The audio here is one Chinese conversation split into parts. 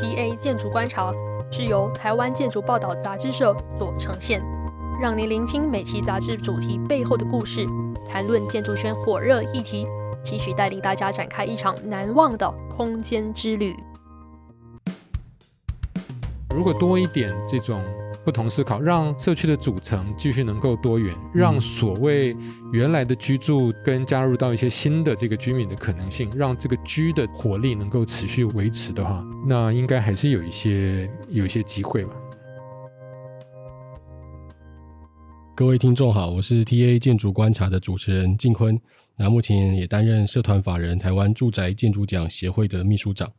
TA 建筑观察是由台湾建筑报道杂志社所呈现，让您聆听每期杂志主题背后的故事，谈论建筑圈火热议题，期许带领大家展开一场难忘的空间之旅。如果多一点这种。不同思考，让社区的组成继续能够多元，让所谓原来的居住跟加入到一些新的这个居民的可能性，让这个居的活力能够持续维持的话，那应该还是有一些有一些机会吧。各位听众好，我是 TA 建筑观察的主持人静坤，那目前也担任社团法人台湾住宅建筑奖协会的秘书长。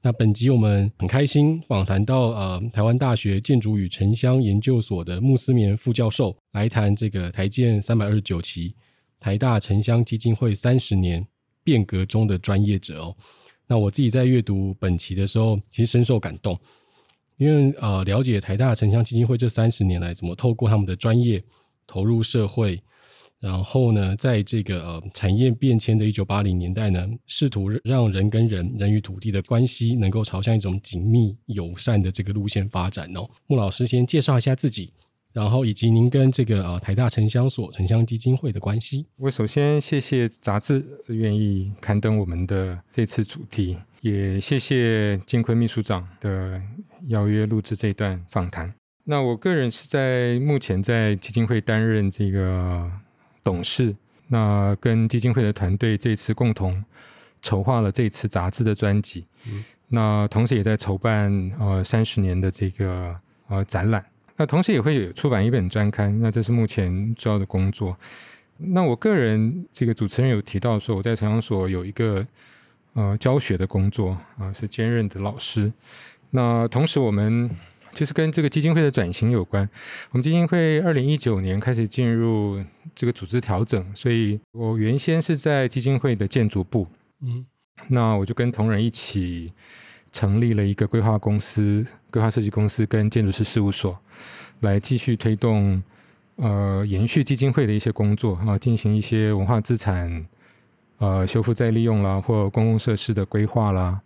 那本集我们很开心访谈到呃台湾大学建筑与城乡研究所的穆思棉副教授来谈这个台建三百二十九期台大城乡基金会三十年变革中的专业者哦。那我自己在阅读本期的时候，其实深受感动，因为呃了解台大城乡基金会这三十年来怎么透过他们的专业。投入社会，然后呢，在这个呃产业变迁的一九八零年代呢，试图让人跟人、人与土地的关系能够朝向一种紧密友善的这个路线发展哦。穆老师先介绍一下自己，然后以及您跟这个呃台大城乡所、城乡基金会的关系。我首先谢谢杂志愿意刊登我们的这次主题，也谢谢金坤秘书长的邀约录制这段访谈。那我个人是在目前在基金会担任这个董事，那跟基金会的团队这次共同筹划了这次杂志的专辑，嗯、那同时也在筹办呃三十年的这个呃展览，那同时也会有出版一本专刊，那这是目前主要的工作。那我个人这个主持人有提到说，我在城乡所有一个呃教学的工作啊、呃，是兼任的老师，那同时我们。其实跟这个基金会的转型有关。我们基金会二零一九年开始进入这个组织调整，所以我原先是在基金会的建筑部，嗯，那我就跟同仁一起成立了一个规划公司、规划设计公司跟建筑师事务所，来继续推动呃延续基金会的一些工作啊，进行一些文化资产呃修复再利用啦，或公共设施的规划啦。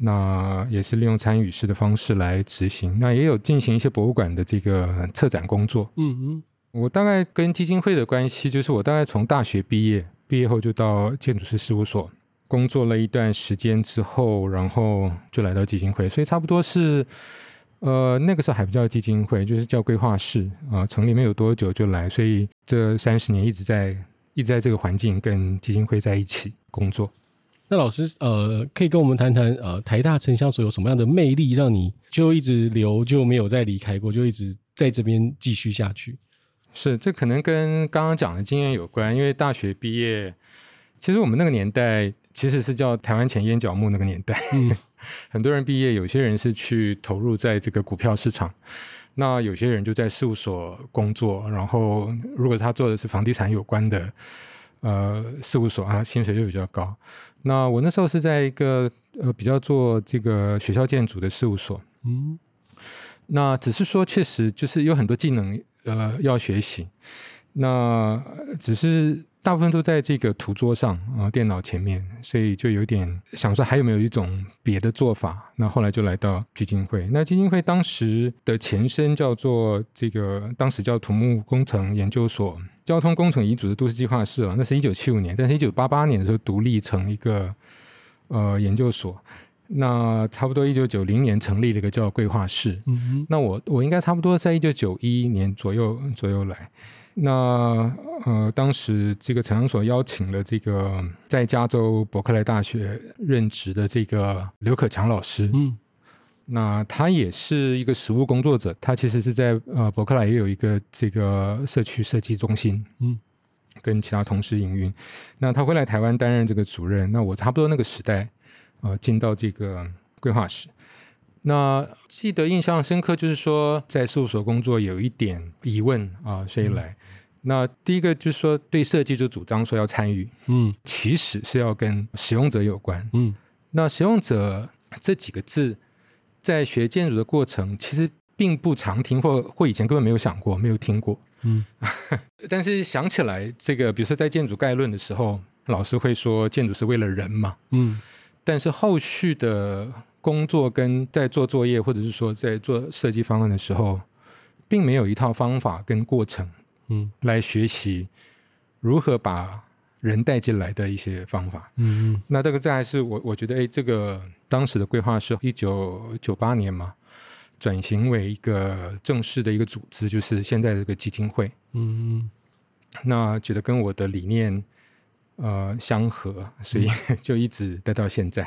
那也是利用参与式的方式来执行，那也有进行一些博物馆的这个策展工作。嗯嗯，我大概跟基金会的关系，就是我大概从大学毕业，毕业后就到建筑师事务所工作了一段时间之后，然后就来到基金会，所以差不多是，呃，那个时候还不叫基金会，就是叫规划室啊，成立没有多久就来，所以这三十年一直在一直在这个环境跟基金会在一起工作。那老师，呃，可以跟我们谈谈，呃，台大城乡所有什么样的魅力，让你就一直留，就没有再离开过，就一直在这边继续下去？是，这可能跟刚刚讲的经验有关。因为大学毕业，其实我们那个年代其实是叫台湾前烟脚木那个年代，嗯、很多人毕业，有些人是去投入在这个股票市场，那有些人就在事务所工作，然后如果他做的是房地产有关的。呃，事务所啊，薪水就比较高。那我那时候是在一个呃比较做这个学校建筑的事务所，嗯，那只是说确实就是有很多技能呃要学习，那只是。大部分都在这个图桌上啊，电脑前面，所以就有点想说还有没有一种别的做法。那后来就来到基金会。那基金会当时的前身叫做这个，当时叫土木工程研究所交通工程遗嘱的都市计划室啊，那是一九七五年，但是一九八八年的时候独立成一个呃研究所。那差不多一九九零年成立了一个叫规划室。嗯哼。那我我应该差不多在一九九一年左右左右来。那呃，当时这个城乡所邀请了这个在加州伯克莱大学任职的这个刘可强老师，嗯，那他也是一个实务工作者，他其实是在呃伯克莱也有一个这个社区设计中心，嗯，跟其他同事营运。那他会来台湾担任这个主任，那我差不多那个时代，呃，进到这个规划室。那记得印象深刻，就是说在事务所工作有一点疑问啊，所以来。嗯、那第一个就是说对设计就主张说要参与，嗯，其实是要跟使用者有关，嗯。那使用者这几个字，在学建筑的过程其实并不常听，或或以前根本没有想过，没有听过，嗯。但是想起来，这个比如说在建筑概论的时候，老师会说建筑是为了人嘛，嗯。但是后续的工作跟在做作业，或者是说在做设计方案的时候，并没有一套方法跟过程，嗯，来学习如何把人带进来的一些方法。嗯嗯。那这个再来是我我觉得，哎，这个当时的规划是一九九八年嘛，转型为一个正式的一个组织，就是现在的这个基金会。嗯嗯。那觉得跟我的理念。呃，相合，所以 就一直待到现在。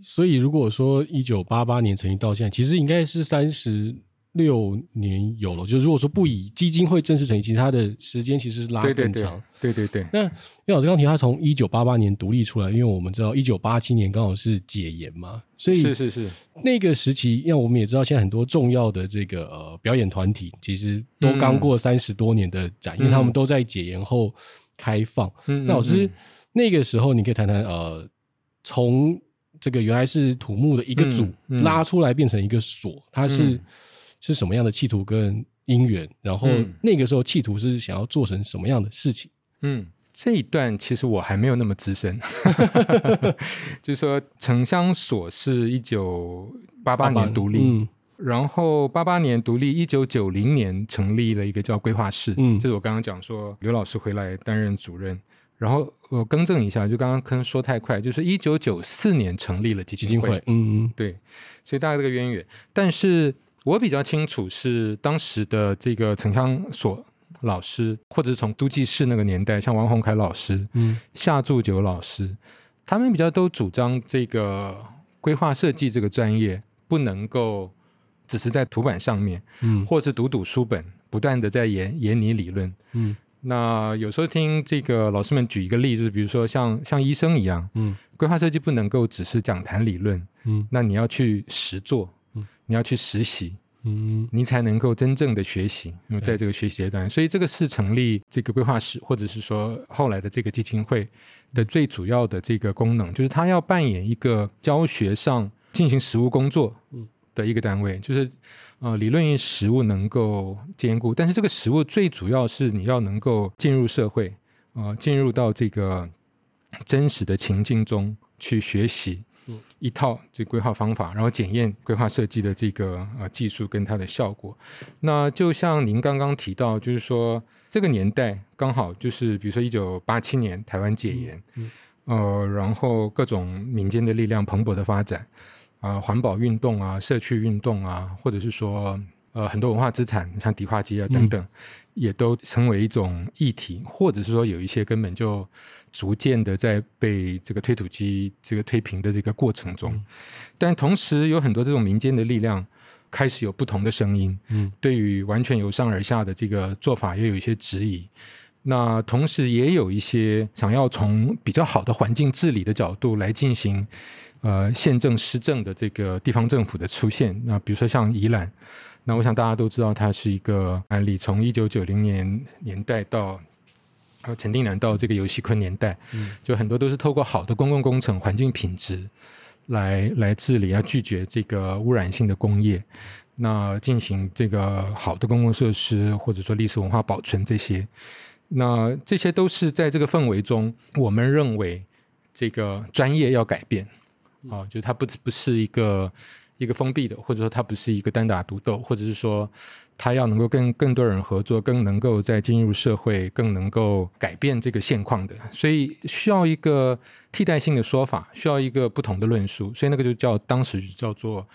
所以如果说一九八八年成立到现在，其实应该是三十六年有了。就如果说不以基金会正式成立，其实它的时间其实是拉更长。对对对。那叶老师刚提，他从一九八八年独立出来，因为我们知道一九八七年刚好是解严嘛，所以是是是那个时期。因为我们也知道，现在很多重要的这个呃表演团体，其实都刚过三十多年的展，嗯、因为他们都在解严后。开放，嗯，那老师、嗯、那个时候，你可以谈谈，呃，从这个原来是土木的一个组、嗯嗯、拉出来变成一个所，它是、嗯、是什么样的企图跟因缘？然后那个时候企图是想要做成什么样的事情？嗯，这一段其实我还没有那么资深，就是说城乡所是一九八八年独立。嗯然后八八年独立，一九九零年成立了一个叫规划室，嗯，就是我刚刚讲说刘老师回来担任主任，然后我更正一下，就刚刚可能说太快，就是一九九四年成立了基金会，嗯嗯，对，所以大概这个渊源，但是我比较清楚是当时的这个城乡所老师，或者是从都计室那个年代，像王洪凯老师，嗯，夏祝九老师，他们比较都主张这个规划设计这个专业不能够。只是在图板上面，嗯，或者是读读书本，不断的在研研拟理论，嗯，那有时候听这个老师们举一个例子，比如说像像医生一样，嗯，规划设计不能够只是讲谈理论，嗯，那你要去实做，嗯，你要去实习，嗯，你才能够真正的学习，因为在这个学习阶段，所以这个是成立这个规划室，或者是说后来的这个基金会的最主要的这个功能，就是它要扮演一个教学上进行实务工作，嗯。的一个单位，就是呃，理论与实务能够兼顾，但是这个实务最主要是你要能够进入社会，呃，进入到这个真实的情境中去学习一套这规划方法，然后检验规划设计的这个呃技术跟它的效果。那就像您刚刚提到，就是说这个年代刚好就是比如说一九八七年台湾解严，嗯嗯、呃，然后各种民间的力量蓬勃的发展。啊、呃，环保运动啊，社区运动啊，或者是说，呃，很多文化资产，像迪化街啊等等，嗯、也都成为一种议题，或者是说，有一些根本就逐渐的在被这个推土机这个推平的这个过程中。嗯、但同时，有很多这种民间的力量开始有不同的声音，嗯，对于完全由上而下的这个做法，也有一些质疑。那同时，也有一些想要从比较好的环境治理的角度来进行。呃，宪政施政的这个地方政府的出现，那比如说像宜兰，那我想大家都知道，它是一个案例。从一九九零年年代到呃陈定南到这个游锡堃年代，就很多都是透过好的公共工程、环境品质来来治理，要拒绝这个污染性的工业，那进行这个好的公共设施或者说历史文化保存这些，那这些都是在这个氛围中，我们认为这个专业要改变。啊，就是它不不是一个一个封闭的，或者说它不是一个单打独斗，或者是说它要能够跟更多人合作，更能够在进入社会，更能够改变这个现况的，所以需要一个替代性的说法，需要一个不同的论述，所以那个就叫当时就叫做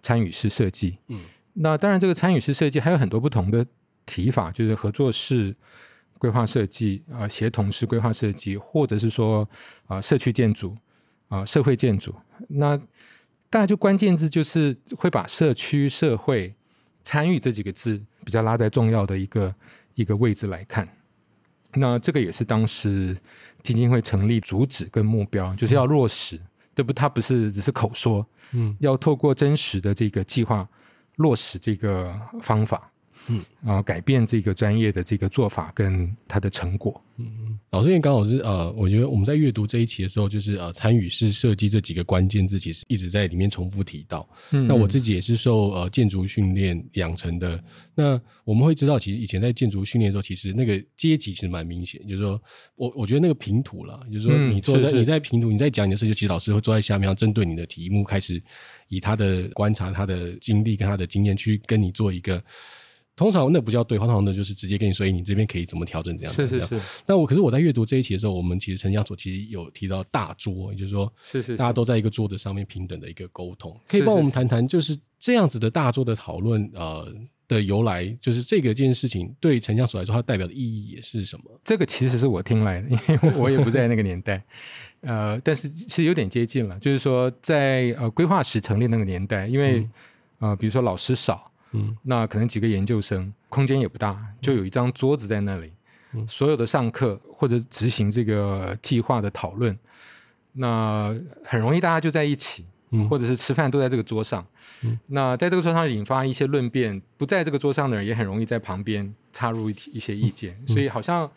参与式设计。嗯，那当然这个参与式设计还有很多不同的提法，就是合作式规划设计啊，协同式规划设计，或者是说啊社区建筑。啊，社会建筑，那大家就关键字就是会把社区、社会参与这几个字比较拉在重要的一个一个位置来看。那这个也是当时基金会成立主旨跟目标，就是要落实，嗯、对不？它不是只是口说，嗯，要透过真实的这个计划落实这个方法。嗯，然后改变这个专业的这个做法跟它的成果。嗯，老师因为刚好是呃，我觉得我们在阅读这一期的时候，就是呃，参与式设计这几个关键字，其实一直在里面重复提到。嗯，那我自己也是受呃建筑训练养成的。那我们会知道，其实以前在建筑训练的时候，其实那个阶级其实蛮明显，就是说我我觉得那个平图啦，就是说你坐在、你在评图，你在讲你的设计，其实老师会坐在下面，要针对你的题目开始以他的观察、他的经历跟他的经验去跟你做一个。通常那不叫对话，通常的就是直接跟你说，你这边可以怎么调整，这样子。是是是。那我可是我在阅读这一期的时候，我们其实城乡所其实有提到大桌，也就是说，是是大家都在一个桌子上面平等的一个沟通。可以帮我们谈谈，就是这样子的大桌的讨论，呃的由来，就是这个这件事情对城乡所来说，它代表的意义也是什么？这个其实是我听来的，因为我也不在那个年代，呃，但是其实有点接近了，就是说在呃规划时成立那个年代，因为、嗯、呃比如说老师少。嗯，那可能几个研究生，空间也不大，就有一张桌子在那里，嗯，所有的上课或者执行这个计划的讨论，那很容易大家就在一起，嗯，或者是吃饭都在这个桌上，嗯，那在这个桌上引发一些论辩，不在这个桌上的人也很容易在旁边插入一一些意见，嗯，所以好像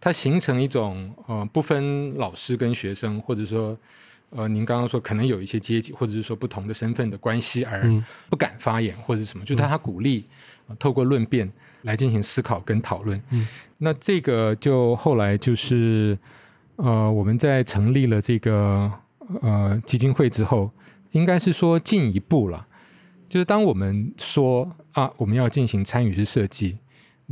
它形成一种呃不分老师跟学生，或者说。呃，您刚刚说可能有一些阶级，或者是说不同的身份的关系而不敢发言，或者什么，嗯、就是他他鼓励、呃、透过论辩来进行思考跟讨论。嗯，那这个就后来就是呃，我们在成立了这个呃基金会之后，应该是说进一步了，就是当我们说啊，我们要进行参与式设计。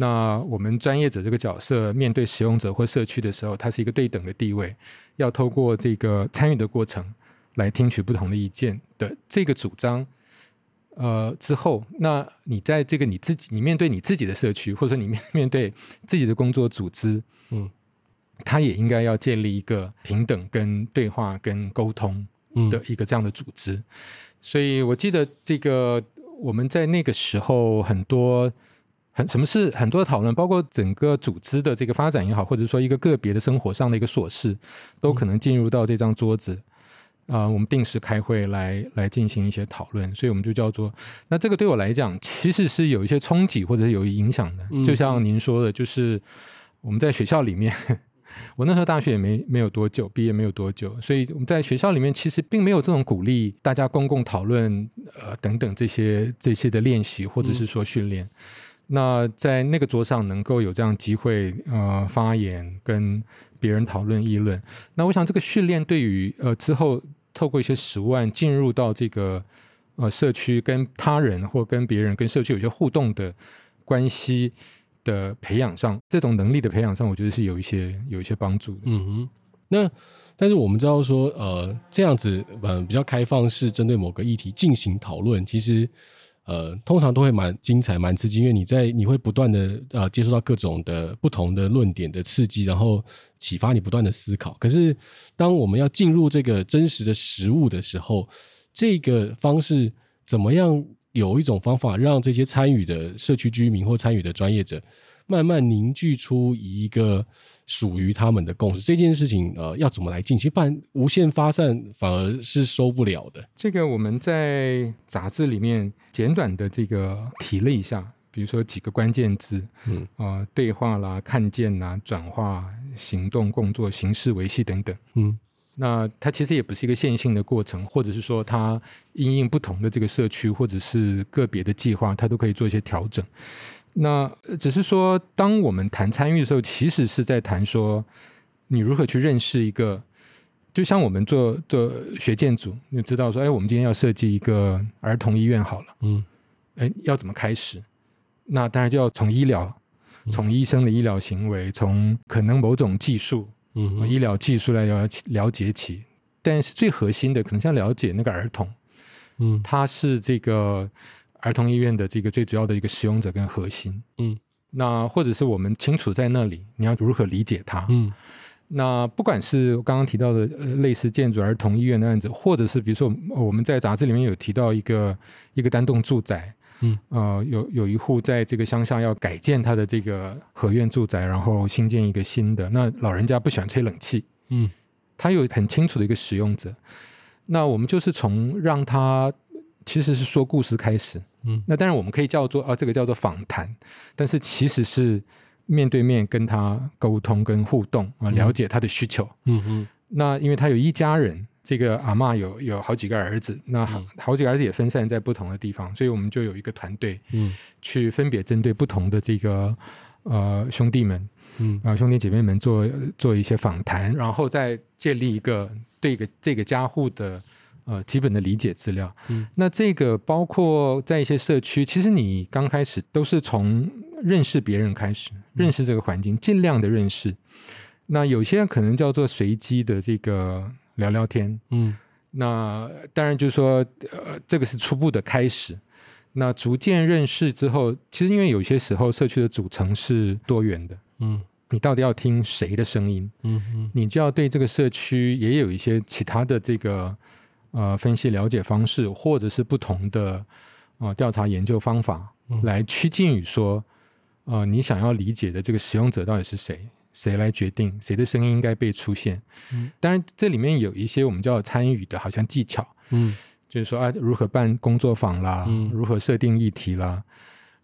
那我们专业者这个角色面对使用者或社区的时候，它是一个对等的地位，要透过这个参与的过程来听取不同的意见的这个主张。呃，之后，那你在这个你自己，你面对你自己的社区，或者说你面面对自己的工作组织，嗯，它也应该要建立一个平等、跟对话、跟沟通的一个这样的组织。嗯。所以我记得这个我们在那个时候很多。很什么是很多的讨论，包括整个组织的这个发展也好，或者说一个个别的生活上的一个琐事，都可能进入到这张桌子啊。我们定时开会来来进行一些讨论，所以我们就叫做那这个对我来讲其实是有一些冲击或者是有影响的。就像您说的，就是我们在学校里面，我那时候大学也没没有多久，毕业没有多久，所以我们在学校里面其实并没有这种鼓励大家公共讨论呃等等这些这些的练习或者是说训练。嗯那在那个桌上能够有这样机会，呃，发言跟别人讨论议论。那我想这个训练对于呃之后透过一些实务进入到这个呃社区跟他人或跟别人跟社区有些互动的关系的培养上，这种能力的培养上，我觉得是有一些有一些帮助。嗯哼。那但是我们知道说，呃，这样子嗯比较开放式针对某个议题进行讨论，其实。呃，通常都会蛮精彩、蛮刺激，因为你在你会不断的呃接受到各种的不同的论点的刺激，然后启发你不断的思考。可是，当我们要进入这个真实的实物的时候，这个方式怎么样有一种方法让这些参与的社区居民或参与的专业者慢慢凝聚出一个。属于他们的共识，这件事情呃要怎么来进行？不然无限发散反而是收不了的。这个我们在杂志里面简短的这个提了一下，比如说几个关键字，嗯啊、呃，对话啦、看见啦、转化、行动、工作、形式维系等等，嗯，那它其实也不是一个线性的过程，或者是说它因应不同的这个社区或者是个别的计划，它都可以做一些调整。那只是说，当我们谈参与的时候，其实是在谈说，你如何去认识一个，就像我们做做学建筑，你知道说，哎，我们今天要设计一个儿童医院好了，嗯，哎，要怎么开始？那当然就要从医疗，从医生的医疗行为，从可能某种技术，嗯，医疗技术来要了解起。但是最核心的，可能像了解那个儿童，嗯，他是这个。儿童医院的这个最主要的一个使用者跟核心，嗯，那或者是我们清楚在那里，你要如何理解它，嗯，那不管是刚刚提到的呃类似建筑儿童医院的案子，或者是比如说我们在杂志里面有提到一个一个单栋住宅，嗯，呃，有有一户在这个乡下要改建他的这个合院住宅，然后新建一个新的，那老人家不喜欢吹冷气，嗯，他有很清楚的一个使用者，那我们就是从让他。其实是说故事开始，嗯，那当然我们可以叫做啊，这个叫做访谈，但是其实是面对面跟他沟通跟互动啊，了解他的需求。嗯嗯。那因为他有一家人，这个阿嬷有有好几个儿子，那好好几个儿子也分散在不同的地方，所以我们就有一个团队，嗯，去分别针对不同的这个呃兄弟们，嗯。啊兄弟姐妹们做做一些访谈，然后再建立一个对一个这个家户的呃基本的理解资料。嗯，那这个包括在一些社区，其实你刚开始都是从认识别人开始，认识这个环境，尽量的认识。那有些可能叫做随机的这个聊聊天，嗯，那当然就是说，呃，这个是初步的开始。那逐渐认识之后，其实因为有些时候社区的组成是多元的，嗯，你到底要听谁的声音？嗯嗯，你就要对这个社区也有一些其他的这个呃分析了解方式，或者是不同的啊、呃、调查研究方法，来趋近于说，呃，你想要理解的这个使用者到底是谁？谁来决定谁的声音应该被出现？嗯，当然这里面有一些我们叫参与的，好像技巧，嗯，就是说啊，如何办工作坊啦，嗯，如何设定议题啦，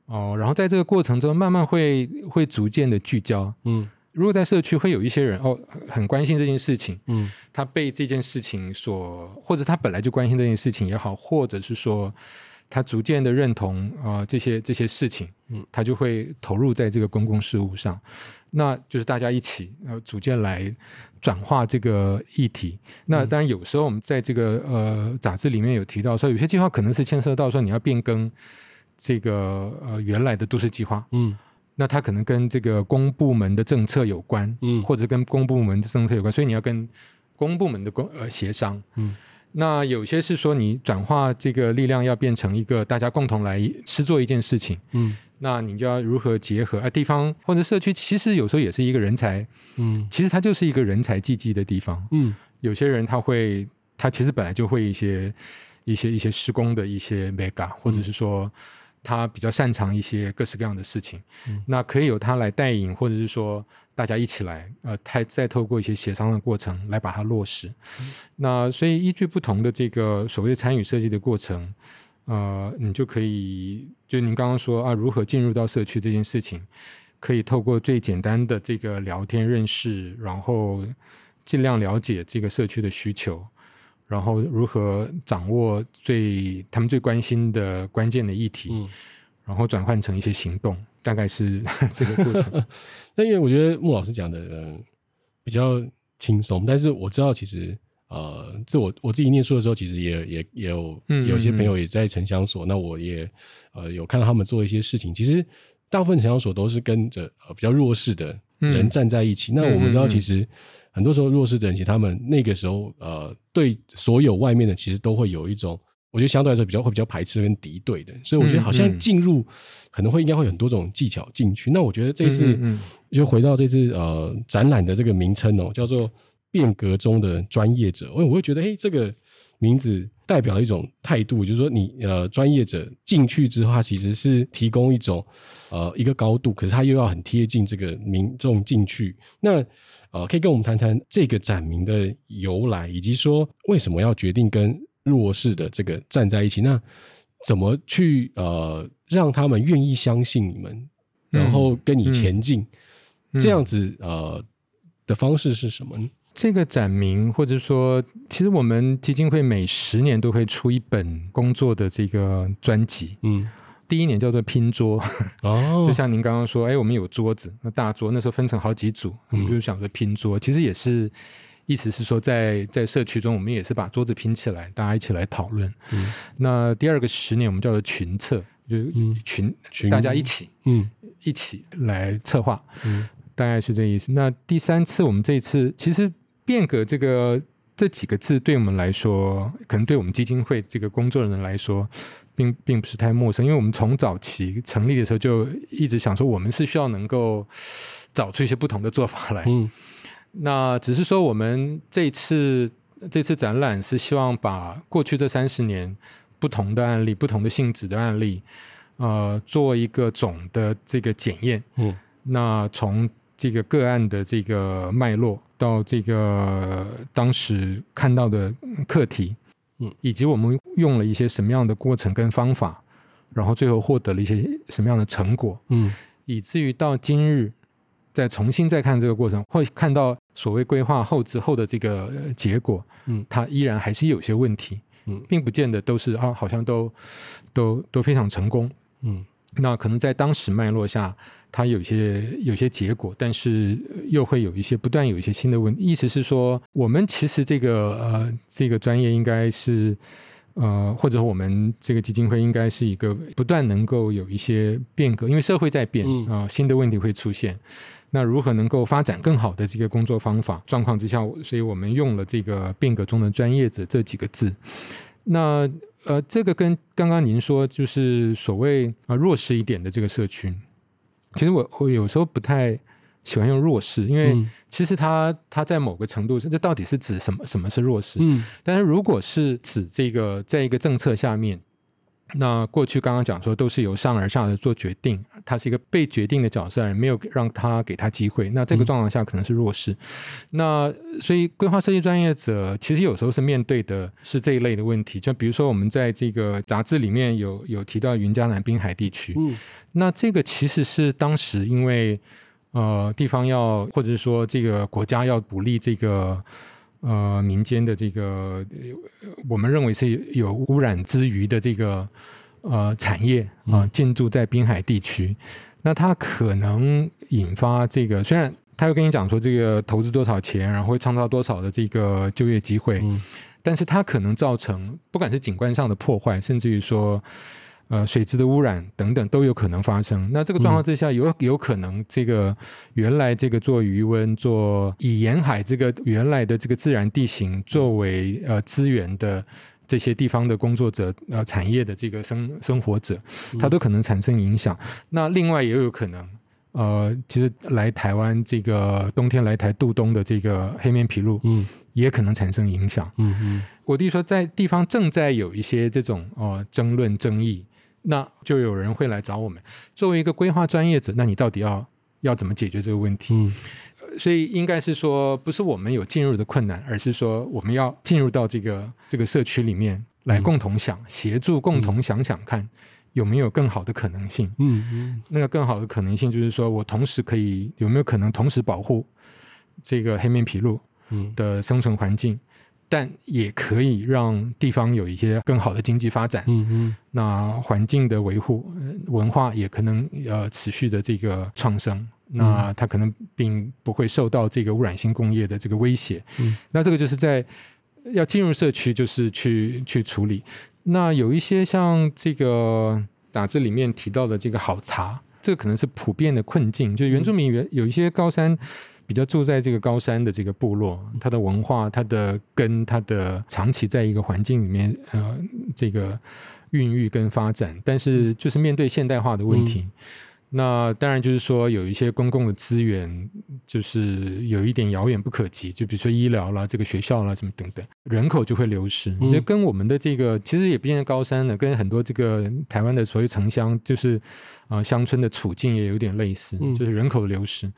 哦，然后在这个过程中，慢慢会会逐渐的聚焦，嗯，如果在社区会有一些人哦，很关心这件事情，嗯，他被这件事情所，或者他本来就关心这件事情也好，或者是说。他逐渐的认同啊、呃、这些这些事情，嗯，他就会投入在这个公共事务上，那就是大家一起呃逐渐来转化这个议题。那当然有时候我们在这个呃杂志里面有提到说，有些计划可能是牵涉到说你要变更这个呃原来的都市计划，嗯，那它可能跟这个公部门的政策有关，嗯，或者跟公部门的政策有关，所以你要跟公部门的公呃协商，嗯。那有些是说你转化这个力量要变成一个大家共同来施做一件事情，嗯，那你就要如何结合啊？地方或者社区其实有时候也是一个人才，嗯，其实它就是一个人才济济的地方，嗯，有些人他会他其实本来就会一些一些一些施工的一些 mega，或者是说他比较擅长一些各式各样的事情，嗯，那可以由他来带引，或者是说。大家一起来，呃，再再透过一些协商的过程来把它落实。嗯、那所以依据不同的这个所谓参与设计的过程，呃，你就可以就您刚刚说啊，如何进入到社区这件事情，可以透过最简单的这个聊天认识，然后尽量了解这个社区的需求，然后如何掌握最他们最关心的关键的议题，嗯、然后转换成一些行动。大概是 这个过程，那因为我觉得穆老师讲的嗯比较轻松，但是我知道其实呃，这我我自己念书的时候，其实也也也有有些朋友也在城乡所，嗯嗯嗯，那我也呃有看到他们做一些事情。其实大部分城乡所都是跟着呃比较弱势的人站在一起。嗯、那我们知道，其实很多时候弱势的人，其实他们那个时候呃对所有外面的其实都会有一种。我觉得相对来说比较会比较排斥跟敌对的，所以我觉得好像进入可能会应该会有很多种技巧进去。那我觉得这次就回到这次呃展览的这个名称哦，叫做“变革中的专业者”。我我会觉得，哎，这个名字代表了一种态度，就是说你呃专业者进去之后，它其实是提供一种呃一个高度，可是它又要很贴近这个民众进去。那呃，可以跟我们谈谈这个展名的由来，以及说为什么要决定跟弱势的这个站在一起，那怎么去呃让他们愿意相信你们，然后跟你前进？嗯嗯、这样子呃的方式是什么呢？这个展名，或者说，其实我们基金会每十年都会出一本工作的这个专辑。嗯，第一年叫做拼桌，哦，就像您刚刚说，哎，我们有桌子，那大桌那时候分成好几组，我们就想着拼桌，嗯、其实也是。意思是说在，在在社区中，我们也是把桌子拼起来，大家一起来讨论。嗯、那第二个十年，我们叫做群策，就是群、嗯、大家一起，嗯，一起来策划，嗯，大概是这意思。那第三次，我们这一次其实变革这个这几个字，对我们来说，可能对我们基金会这个工作人员来说，并并不是太陌生，因为我们从早期成立的时候就一直想说，我们是需要能够找出一些不同的做法来。嗯。那只是说，我们这次这次展览是希望把过去这三十年不同的案例、不同的性质的案例，呃，做一个总的这个检验。嗯，那从这个个案的这个脉络到这个当时看到的课题，嗯，以及我们用了一些什么样的过程跟方法，然后最后获得了一些什么样的成果，嗯，以至于到今日再重新再看这个过程，会看到所谓规划后之后的这个结果，嗯，它依然还是有些问题，嗯，并不见得都是啊，好像都都都非常成功，嗯，那可能在当时脉络下，它有些有些结果，但是又会有一些不断有一些新的问题，意思是说，我们其实这个呃这个专业应该是。呃，或者我们这个基金会应该是一个不断能够有一些变革，因为社会在变啊、呃，新的问题会出现。那如何能够发展更好的这个工作方法状况之下，所以我们用了这个变革中的专业者这几个字。那呃，这个跟刚刚您说就是所谓啊、呃、弱势一点的这个社区，其实我我有时候不太。喜欢用弱势，因为其实它它在某个程度上，这到底是指什么？什么是弱势？嗯，但是如果是指这个，在一个政策下面，那过去刚刚讲说都是由上而下的做决定，他是一个被决定的角色，没有让他给他机会，那这个状况下可能是弱势。嗯、那所以规划设计专业者其实有时候是面对的是这一类的问题，就比如说我们在这个杂志里面有有提到云嘉南滨海地区，嗯，那这个其实是当时因为。呃，地方要，或者是说这个国家要鼓励这个呃民间的这个，我们认为是有污染之余的这个呃产业啊，进驻在滨海地区，嗯、那它可能引发这个，虽然他会跟你讲说这个投资多少钱，然后会创造多少的这个就业机会，嗯、但是它可能造成不管是景观上的破坏，甚至于说。呃，水质的污染等等都有可能发生。那这个状况之下，有有可能这个原来这个做渔温、做以沿海这个原来的这个自然地形作为呃资源的这些地方的工作者呃产业的这个生生活者，他都可能产生影响。那另外也有可能，呃，其实来台湾这个冬天来台度冬的这个黑面琵鹭，嗯，也可能产生影响。嗯嗯，我弟说在地方正在有一些这种呃争论争议。那就有人会来找我们，作为一个规划专业者，那你到底要要怎么解决这个问题？嗯，所以应该是说，不是我们有进入的困难，而是说我们要进入到这个这个社区里面来共同想，嗯、协助共同想想看有没有更好的可能性。嗯嗯，那个更好的可能性就是说我同时可以有没有可能同时保护这个黑面琵鹭的生存环境。嗯但也可以让地方有一些更好的经济发展，嗯嗯，那环境的维护，文化也可能呃持续的这个创生，那它可能并不会受到这个污染性工业的这个威胁，嗯，那这个就是在要进入社区，就是去去处理。那有一些像这个杂志里面提到的这个好茶，这个可能是普遍的困境，就原住民原有一些高山。比较住在这个高山的这个部落，它的文化、它的根、它的长期在一个环境里面，呃，这个孕育跟发展，但是就是面对现代化的问题，嗯、那当然就是说有一些公共的资源，就是有一点遥远不可及，就比如说医疗啦、这个学校啦什么等等，人口就会流失。就、嗯、跟我们的这个其实也不见高山的，跟很多这个台湾的所谓城乡，就是啊、呃、乡村的处境也有点类似，就是人口流失。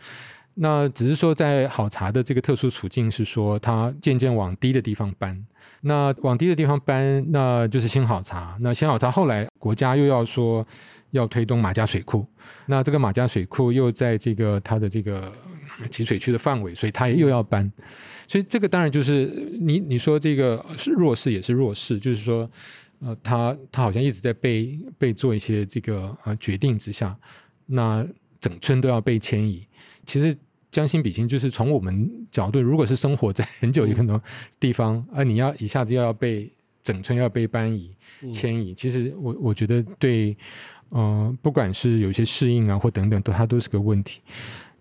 那只是说，在好茶的这个特殊处境是说，它渐渐往低的地方搬。那往低的地方搬，那就是新好茶。那新好茶后来国家又要说要推动马家水库，那这个马家水库又在这个它的这个集水区的范围，所以它又要搬。所以这个当然就是你你说这个是弱势也是弱势，就是说，呃，它它好像一直在被被做一些这个呃决定之下，那整村都要被迁移。其实。将心比心，就是从我们角度，如果是生活在很久一个地方，嗯啊、你要一下子又要被整村要被搬移、迁移，嗯、其实我我觉得对，嗯、呃，不管是有些适应啊或等等，都它都是个问题。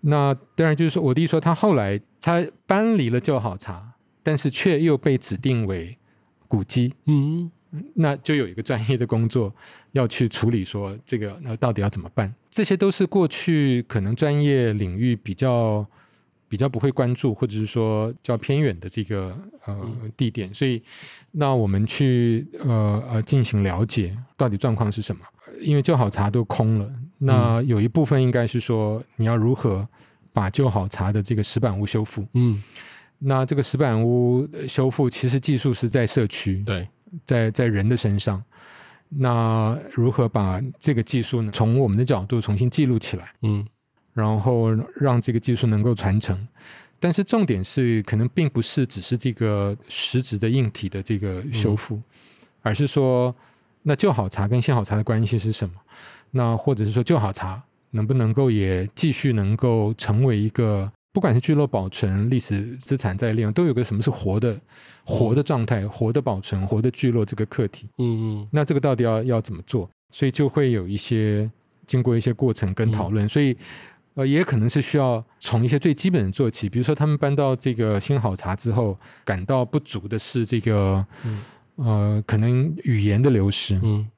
那当然就是说，我弟说他后来他搬离了旧好茶，但是却又被指定为古迹，嗯。那就有一个专业的工作要去处理，说这个那到底要怎么办？这些都是过去可能专业领域比较比较不会关注，或者是说较偏远的这个呃地点，所以那我们去呃呃进行了解，到底状况是什么？因为旧好茶都空了，那有一部分应该是说你要如何把旧好茶的这个石板屋修复？嗯，那这个石板屋修复其实技术是在社区，对。在在人的身上，那如何把这个技术呢，从我们的角度重新记录起来？嗯，然后让这个技术能够传承。但是重点是，可能并不是只是这个实质的硬体的这个修复，嗯、而是说，那旧好茶跟新好茶的关系是什么？那或者是说，旧好茶能不能够也继续能够成为一个，不管是聚落保存、历史资产再利用，都有个什么是活的、活的状态、活的保存、活的聚落这个课题。嗯嗯。那这个到底要要怎么做？所以就会有一些经过一些过程跟讨论，嗯、所以。呃，也可能是需要从一些最基本的做起，比如说他们搬到这个新好茶之后，感到不足的是这个，嗯、呃，可能语言的流失，嗯，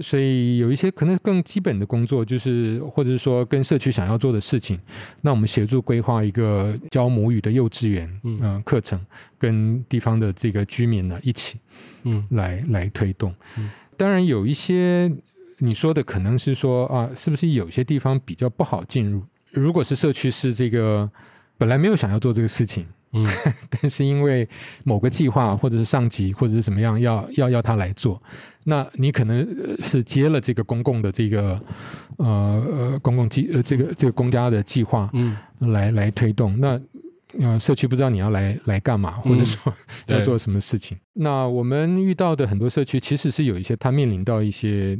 所以有一些可能更基本的工作，就是或者是说跟社区想要做的事情，那我们协助规划一个教母语的幼稚园，嗯、呃，课程，跟地方的这个居民呢一起，嗯，来来推动。嗯、当然有一些你说的可能是说啊，是不是有些地方比较不好进入？如果是社区是这个本来没有想要做这个事情，嗯，但是因为某个计划或者是上级或者是怎么样要要要他来做，那你可能是接了这个公共的这个呃呃公共计呃这个这个公家的计划，嗯，来来推动，那呃社区不知道你要来来干嘛，或者说要做什么事情，嗯，那我们遇到的很多社区其实是有一些他面临到一些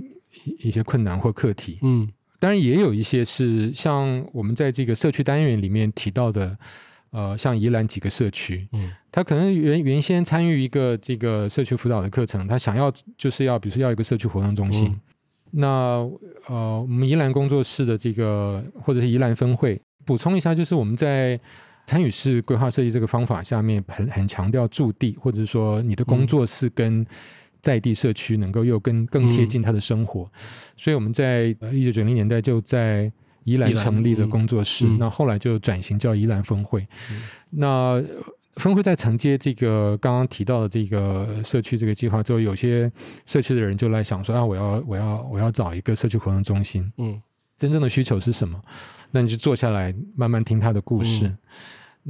一些困难或课题，嗯。当然也有一些是像我们在这个社区单元里面提到的，呃，像宜兰几个社区，嗯，他可能原原先参与一个这个社区辅导的课程，他想要就是要比如说要一个社区活动中心，嗯、那呃，我们宜兰工作室的这个或者是宜兰分会补充一下，就是我们在参与式规划设计这个方法下面很很强调驻地，或者是说你的工作室跟、嗯。在地社区能够又更更贴近他的生活，嗯、所以我们在一九九零年代就在宜兰成立了工作室，嗯、那后来就转型叫宜兰分会。嗯、那分会在承接这个刚刚提到的这个社区这个计划之后，有些社区的人就来想说啊，我要我要我要找一个社区活动中心，嗯，真正的需求是什么？那你就坐下来慢慢听他的故事。嗯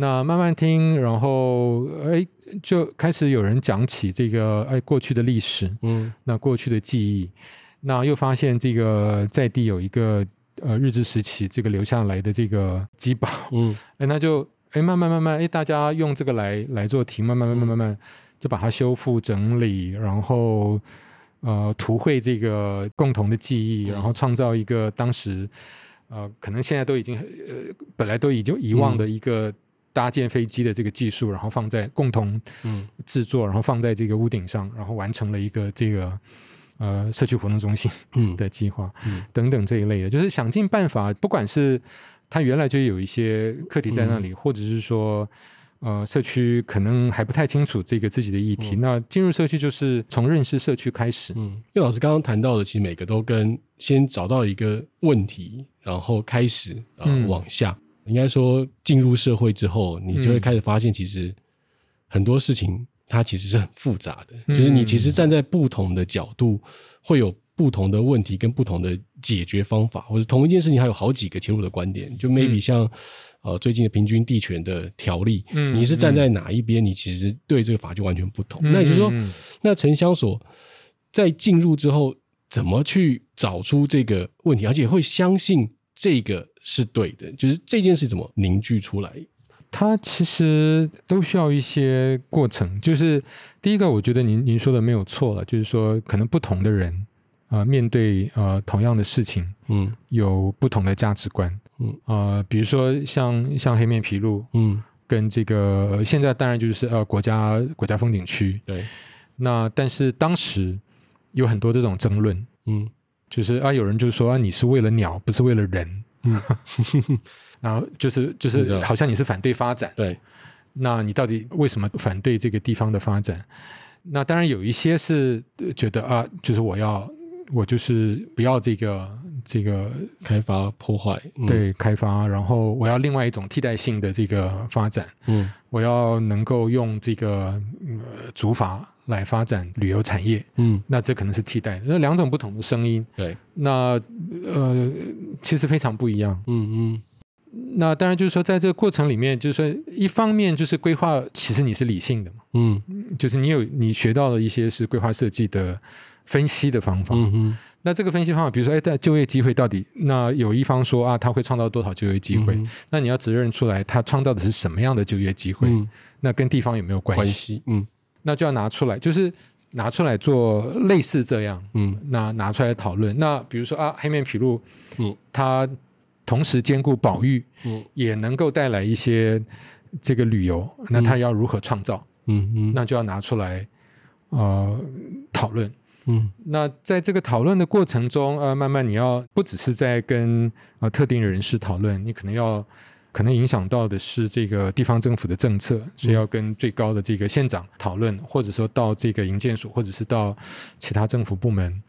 那慢慢听，然后哎，就开始有人讲起这个哎过去的历史，嗯，那过去的记忆，那又发现这个在地有一个呃日治时期这个留下来的这个机宝，嗯，哎，那就哎慢慢慢慢哎大家用这个来来做题，慢慢慢慢慢慢就把它修复整理，然后呃图绘这个共同的记忆，然后创造一个当时呃可能现在都已经呃本来都已经遗忘的一个。搭建飞机的这个技术，然后放在共同制作，嗯、然后放在这个屋顶上，然后完成了一个这个呃社区活动中心 的计划，嗯。嗯、等等这一类的，就是想尽办法，不管是他原来就有一些课题在那里，嗯、或者是说呃社区可能还不太清楚这个自己的议题，嗯、那进入社区就是从认识社区开始。嗯，叶老师刚刚谈到的，其实每个都跟先找到一个问题，然后开始啊、呃嗯、往下。应该说，进入社会之后，你就会开始发现，其实很多事情它其实是很复杂的。嗯、就是你其实站在不同的角度，会有不同的问题跟不同的解决方法，或者同一件事情还有好几个切入的观点。就 maybe 像、嗯、呃最近的平均地权的条例，嗯、你是站在哪一边，你其实对这个法就完全不同。嗯、那也就是说，嗯、那城乡所在进入之后，怎么去找出这个问题，而且会相信这个。是对的，就是这件事怎么凝聚出来？它其实都需要一些过程。就是第一个，我觉得您您说的没有错了，就是说可能不同的人啊、呃，面对呃同样的事情，嗯，有不同的价值观，嗯。啊、呃，比如说像像黑面琵鹭，嗯，跟这个现在当然就是呃国家国家风景区，对，那但是当时有很多这种争论，嗯，就是啊，有人就说啊，你是为了鸟，不是为了人。嗯，然后就是就是，好像你是反对发展，对，那你到底为什么反对这个地方的发展？那当然有一些是觉得啊，就是我要我就是不要这个这个开发破坏，嗯、对，开发，然后我要另外一种替代性的这个发展，嗯，我要能够用这个呃竹筏。来发展旅游产业，嗯，那这可能是替代，那两种不同的声音，对，那呃，其实非常不一样，嗯嗯，那当然就是说，在这个过程里面，就是说，一方面就是规划，其实你是理性的嘛，嗯，就是你有你学到了一些是规划设计的分析的方法。嗯哼。那这个分析方法，比如说，哎，在就业机会到底，那有一方说啊，他会创造多少就业机会？嗯、那你要指认出来，他创造的是什么样的就业机会？嗯、那跟地方有没有关系？关系？嗯，那就要拿出来，就是拿出来做类似这样，嗯，那拿出来讨论。那比如说啊，黑面琵鹭，嗯，它同时兼顾保育，嗯，也能够带来一些这个旅游，那它要如何创造？嗯嗯，那就要拿出来，呃，讨论。嗯，那在这个讨论的过程中，呃，慢慢你要不只是在跟呃特定的人士讨论，你可能要可能影响到的是这个地方政府的政策，所以要跟最高的这个县长讨论，或者说到这个营建署，或者是到其他政府部门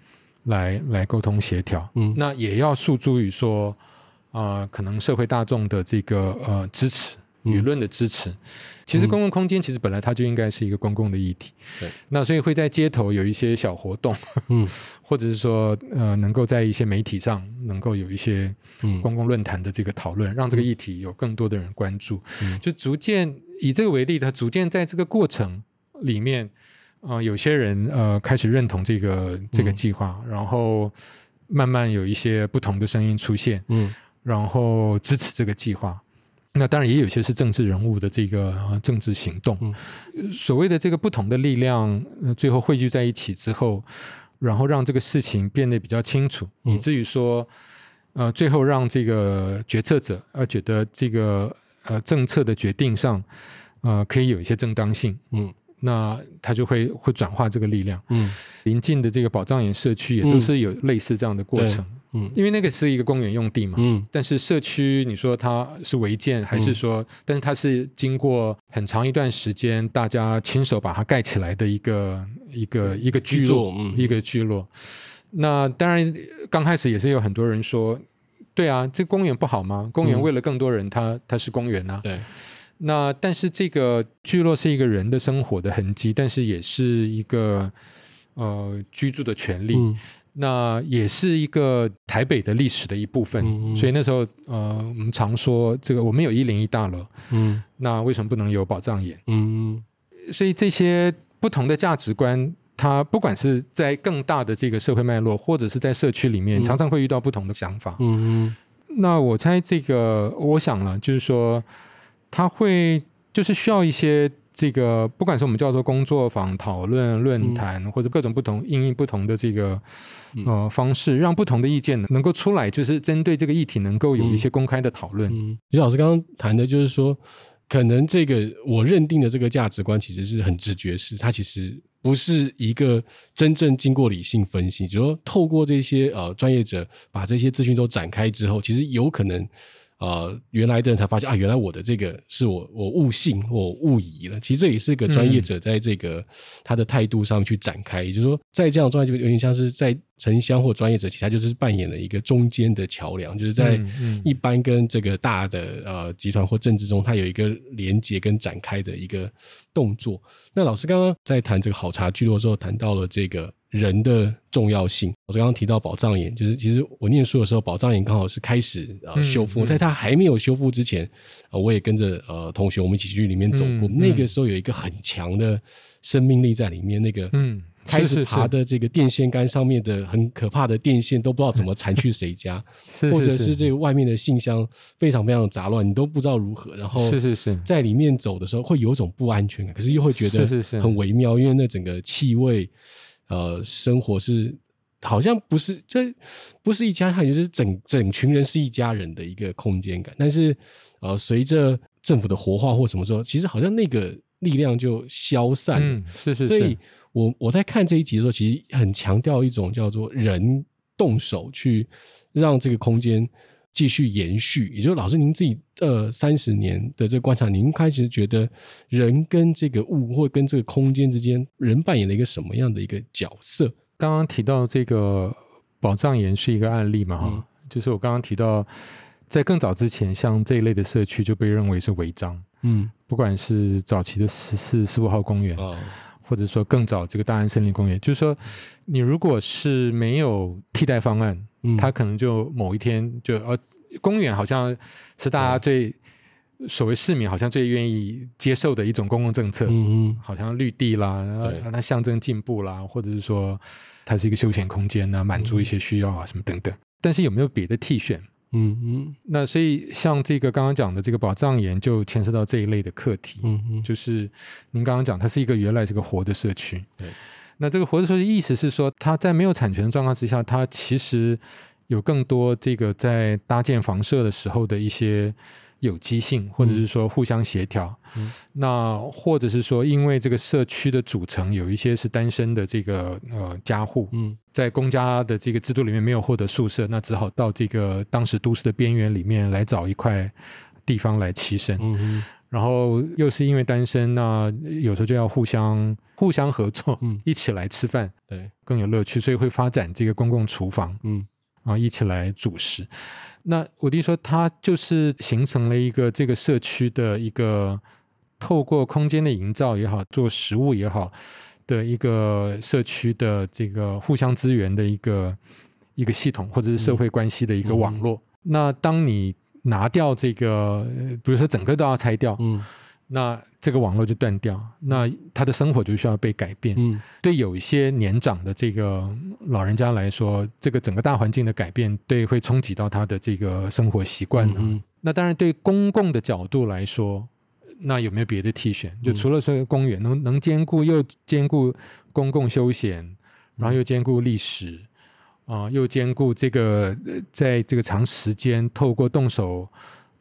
来来沟通协调。嗯，那也要诉诸于说，啊、呃，可能社会大众的这个呃支持。舆论的支持，其实公共空间其实本来它就应该是一个公共的议题，对，那所以会在街头有一些小活动，嗯，或者是说呃，能够在一些媒体上能够有一些公共论坛的这个讨论，让这个议题有更多的人关注，就逐渐以这个为例，它逐渐在这个过程里面，呃，有些人呃开始认同这个这个计划，然后慢慢有一些不同的声音出现，嗯，然后支持这个计划。那当然也有些是政治人物的这个政治行动，嗯、所谓的这个不同的力量，最后汇聚在一起之后，然后让这个事情变得比较清楚，嗯、以至于说，呃，最后让这个决策者呃觉得这个呃政策的决定上，呃可以有一些正当性，嗯，那他就会会转化这个力量，嗯，邻近的这个宝藏岩社区也都是有类似这样的过程。嗯嗯，因为那个是一个公园用地嘛，嗯，但是社区你说它是违建，还是说，嗯、但是它是经过很长一段时间大家亲手把它盖起来的一个一个一个聚落，嗯，一个聚落。那当然刚开始也是有很多人说，对啊，这公园不好吗？公园为了更多人，它、嗯、它是公园啊。对。那但是这个聚落是一个人的生活的痕迹，但是也是一个呃居住的权利。嗯那也是一个台北的历史的一部分，所以那时候，呃，我们常说这个我们有一零一大楼，嗯，那为什么不能有宝藏岩？嗯，所以这些不同的价值观，它不管是在更大的这个社会脉络，或者是在社区里面，常常会遇到不同的想法。嗯嗯，那我猜这个，我想了，就是说，他会就是需要一些。这个不管是我们叫做工作坊、讨论、论坛，嗯、或者各种不同、因应不同的这个呃方式，让不同的意见能够出来，就是针对这个议题能够有一些公开的讨论。嗯，其实、嗯、老师刚刚谈的就是说，可能这个我认定的这个价值观其实是很直觉式，它其实不是一个真正经过理性分析，只是说透过这些呃专业者把这些资讯都展开之后，其实有可能。呃，原来的人才发现啊，原来我的这个是我我误信，我误疑了。其实这也是一个专业者在这个他的态度上去展开，嗯、也就是说，在这样的状态就有点像是在城乡或专业者，其实他就是扮演了一个中间的桥梁，就是在一般跟这个大的呃集团或政治中，它有一个连接跟展开的一个动作。那老师刚刚在谈这个好茶聚落的时候，谈到了这个。人的重要性，我刚刚提到宝藏岩，就是其实我念书的时候，宝藏岩刚好是开始呃修复，嗯。嗯、在它还没有修复之前，呃，我也跟着呃同学我们一起去里面走过。那个时候有一个很强的生命力在里面，那个嗯，开始爬的这个电线杆上面的很可怕的电线都不知道怎么缠去谁家，是是是或者是这个外面的信箱非常非常的杂乱，你都不知道如何。然后是是是，在里面走的时候会有一种不安全感，可是又会觉得很微妙，因为那整个气味。呃，生活是好像不是，这不是一家，它就是整整群人是一家人的一个空间感。但是，呃，随着政府的活化或什么时候，其实好像那个力量就消散。嗯，是是是。所以我我在看这一集的时候，其实很强调一种叫做人动手去让这个空间继续延续。也就是老师您自己呃三十年的这个观察，您开始觉得人跟这个物或跟这个空间之间，人扮演了一个什么样的一个角色？刚刚提到这个宝藏岩是一个案例嘛？哈、嗯，就是我刚刚提到，在更早之前，像这一类的社区就被认为是违章。嗯，不管是早期的十四十五号公园，哦、或者说更早这个大安森林公园，就是说，你如果是没有替代方案。嗯，他可能就某一天就呃，公园好像是大家最所谓市民好像最愿意接受的一种公共政策，嗯嗯，好像绿地啦，让它象征进步啦，或者是说它是一个休闲空间呢，满足一些需要啊什么等等。但是有没有别的替选？嗯嗯，那所以像这个刚刚讲的这个宝藏岩就牵涉到这一类的课题，嗯嗯，就是您刚刚讲它是一个原来是个活的社区，对，那这个活的社的意思是说它在没有产权的状况之下，它其实有更多这个在搭建房舍的时候的一些。有机性，或者是说互相协调，嗯、那或者是说，因为这个社区的组成有一些是单身的这个呃家户，嗯，在公家的这个制度里面没有获得宿舍，那只好到这个当时都市的边缘里面来找一块地方来栖身，嗯哼，然后又是因为单身，那有时候就要互相互相合作，嗯，一起来吃饭，对，更有乐趣，所以会发展这个公共厨房，嗯，啊，一起来煮食。那我弟说，他就是形成了一个这个社区的一个透过空间的营造也好，做食物也好的一个社区的这个互相支援的一个一个系统，或者是社会关系的一个网络。嗯、那当你拿掉这个，比如说整个都要拆掉，嗯。那这个网络就断掉，那他的生活就需要被改变。嗯，对，有一些年长的这个老人家来说，这个整个大环境的改变，对，会冲击到他的这个生活习惯。嗯，那当然，对公共的角度来说，那有没有别的替选？就除了说公园能能兼顾又兼顾公共休闲，然后又兼顾历史，啊，又兼顾这个在这个长时间透过动手。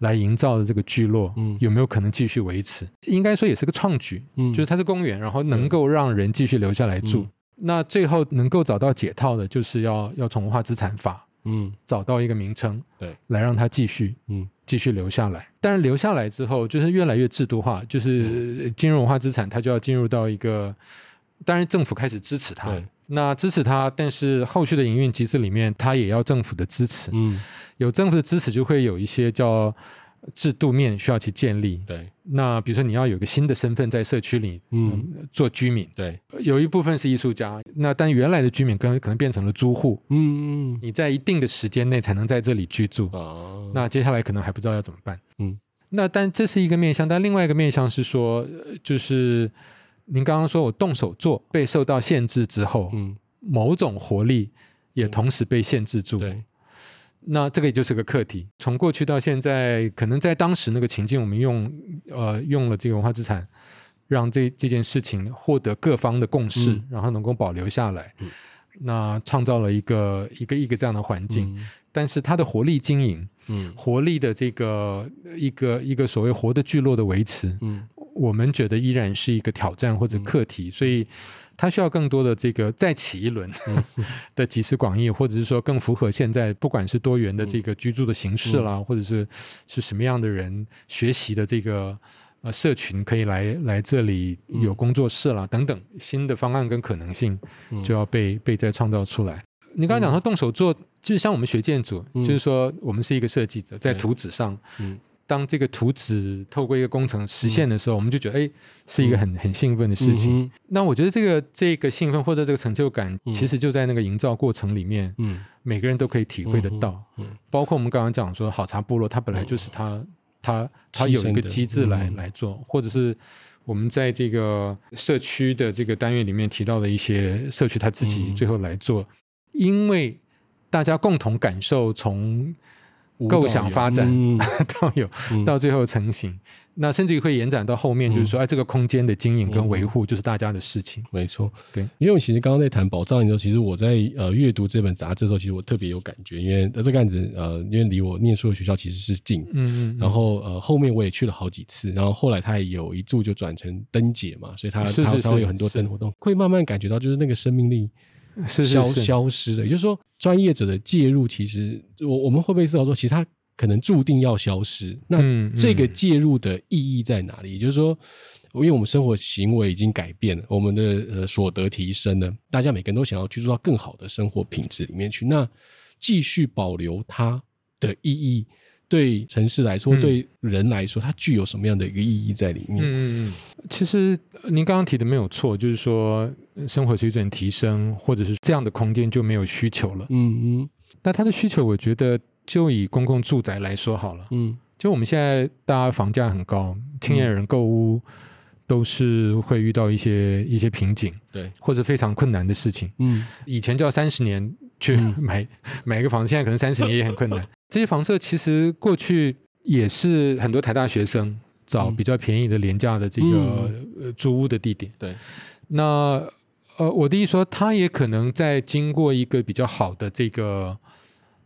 来营造的这个聚落，嗯，有没有可能继续维持？应该说也是个创举，嗯，就是它是公园，然后能够让人继续留下来住。嗯、那最后能够找到解套的，就是要要从文化资产法，嗯，找到一个名称，对，来让它继续，嗯，继续留下来。但是留下来之后，就是越来越制度化，就是金融文化资产，它就要进入到一个，当然政府开始支持它，对，那支持他，但是后续的营运机制里面，他也要政府的支持，嗯。有政府的支持，就会有一些叫制度面需要去建立。对，那比如说你要有个新的身份在社区里，嗯，做居民。对，有一部分是艺术家，那但原来的居民跟可能变成了租户。嗯嗯，你在一定的时间内才能在这里居住。哦，那接下来可能还不知道要怎么办。嗯，那但这是一个面向，但另外一个面向是说，就是您刚刚说我动手做被受到限制之后，嗯，某种活力也同时被限制住。对。那这个也就是个课题，从过去到现在，可能在当时那个情境，我们用呃用了这个文化资产，让这这件事情获得各方的共识，嗯、然后能够保留下来，嗯、那创造了一个一个一个这样的环境。嗯、但是它的活力经营，嗯，活力的这个一个一个所谓活的聚落的维持，嗯，我们觉得依然是一个挑战或者课题，嗯、所以。它需要更多的这个再起一轮 的集思广益，或者是说更符合现在不管是多元的这个居住的形式啦，或者是是什么样的人学习的这个呃社群可以来来这里有工作室啦等等新的方案跟可能性就要被被再创造出来。你刚才讲说动手做，就是像我们学建筑，就是说我们是一个设计者，在图纸上，当这个图纸透过一个工程实现的时候，嗯、我们就觉得，哎，是一个很很兴奋的事情。嗯、那我觉得这个这个兴奋或者这个成就感，其实就在那个营造过程里面，嗯，每个人都可以体会得到。嗯，嗯。包括我们刚刚讲说，好茶部落，它本来就是它，它它有一个机制来、嗯、来做，或者是我们在这个社区的这个单元里面提到的一些社区，他自己最后来做，嗯、因为大家共同感受从。构想发展、嗯、到有到最后成型，嗯、那甚至于会延展到后面，就是说，哎、嗯，这个空间的经营跟维护就是大家的事情。没错，对。因为我其实刚刚在谈保障的时候，其实我在呃阅读这本杂志的时候，其实我特别有感觉，因为这个案子呃，因为离我念书的学校其实是近，嗯，嗯嗯。然后呃，后面我也去了好几次，然后后来他也有一住就转成灯节嘛，所以他他稍微有很多灯活动，会慢慢感觉到就是那个生命力。是消消失的，也就是说，专业者的介入，其实我我们会不会思考说，其实它可能注定要消失？那这个介入的意义在哪里？也就是说，因为我们生活行为已经改变了，我们的呃所得提升了，大家每个人都想要居住到更好的生活品质里面去，那继续保留它的意义。对城市来说，对人来说，它具有什么样的一个意义在里面？嗯嗯，其实您刚刚提的没有错，就是说生活水准提升，或者是这样的空间就没有需求了。嗯嗯，那它的需求，我觉得就以公共住宅来说好了。嗯，就我们现在大家房价很高，青年人购物都是会遇到一些一些瓶颈，对，或者非常困难的事情。嗯，以前叫三十年去买、嗯、买一个房子，现在可能三十年也很困难。这些房舍其实过去也是很多台大学生找比较便宜的廉价的这个租屋的地点。对，那呃，我的意思说，他也可能在经过一个比较好的这个。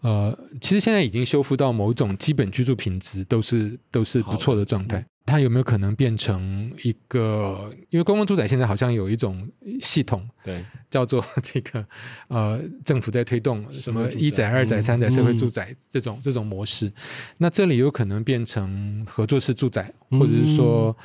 呃，其实现在已经修复到某种基本居住品质都是都是不错的状态。它有没有可能变成一个？因为公共住宅现在好像有一种系统，对，叫做 这个呃，政府在推动什么一宅、二宅、三宅社会住宅这种这种模式。那这里有可能变成合作式住宅，或者是说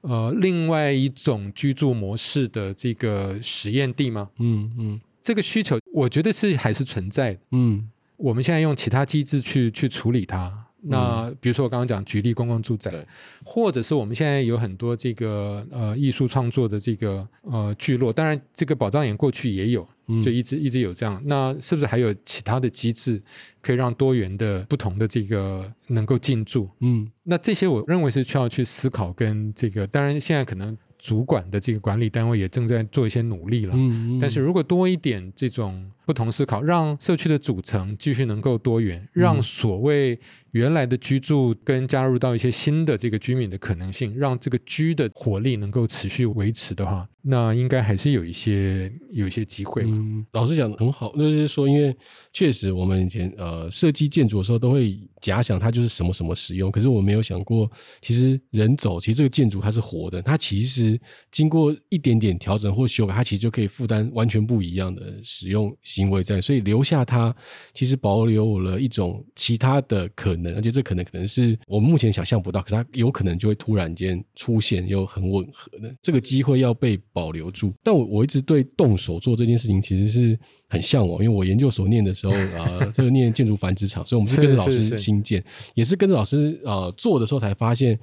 呃，另外一种居住模式的这个实验地吗？嗯嗯，这个需求我觉得是还是存在的。嗯。我们现在用其他机制去去处理它。那比如说我刚刚讲举例公共住宅，嗯、或者是我们现在有很多这个呃艺术创作的这个呃聚落，当然这个宝藏岩过去也有，就一直一直有这样。那是不是还有其他的机制可以让多元的不同的这个能够进驻？嗯，那这些我认为是需要去思考跟这个，当然现在可能。主管的这个管理单位也正在做一些努力了，嗯嗯，但是如果多一点这种不同思考，让社区的组成继续能够多元，让所谓原来的居住跟加入到一些新的这个居民的可能性，让这个居的活力能够持续维持的话，那应该还是有一些有一些机会。嗯，老师讲的很好，那就是说，因为确实我们以前呃设计建筑的时候都会假想它就是什么什么使用，可是我没有想过，其实人走，其实这个建筑它是活的，它其实经过一点点调整或修改，它其实就可以负担完全不一样的使用行为在，所以留下它，其实保留了一种其他的可能，而且这可能可能是我们目前想象不到，可是它有可能就会突然间出现又很吻合的这个机会要被保留住。但我我一直对动手做这件事情其实是很向往，因为我研究所念的时候啊、呃，就是念建筑繁殖场，所以我们是跟着老师新建，也是跟着老师呃做的时候才发现，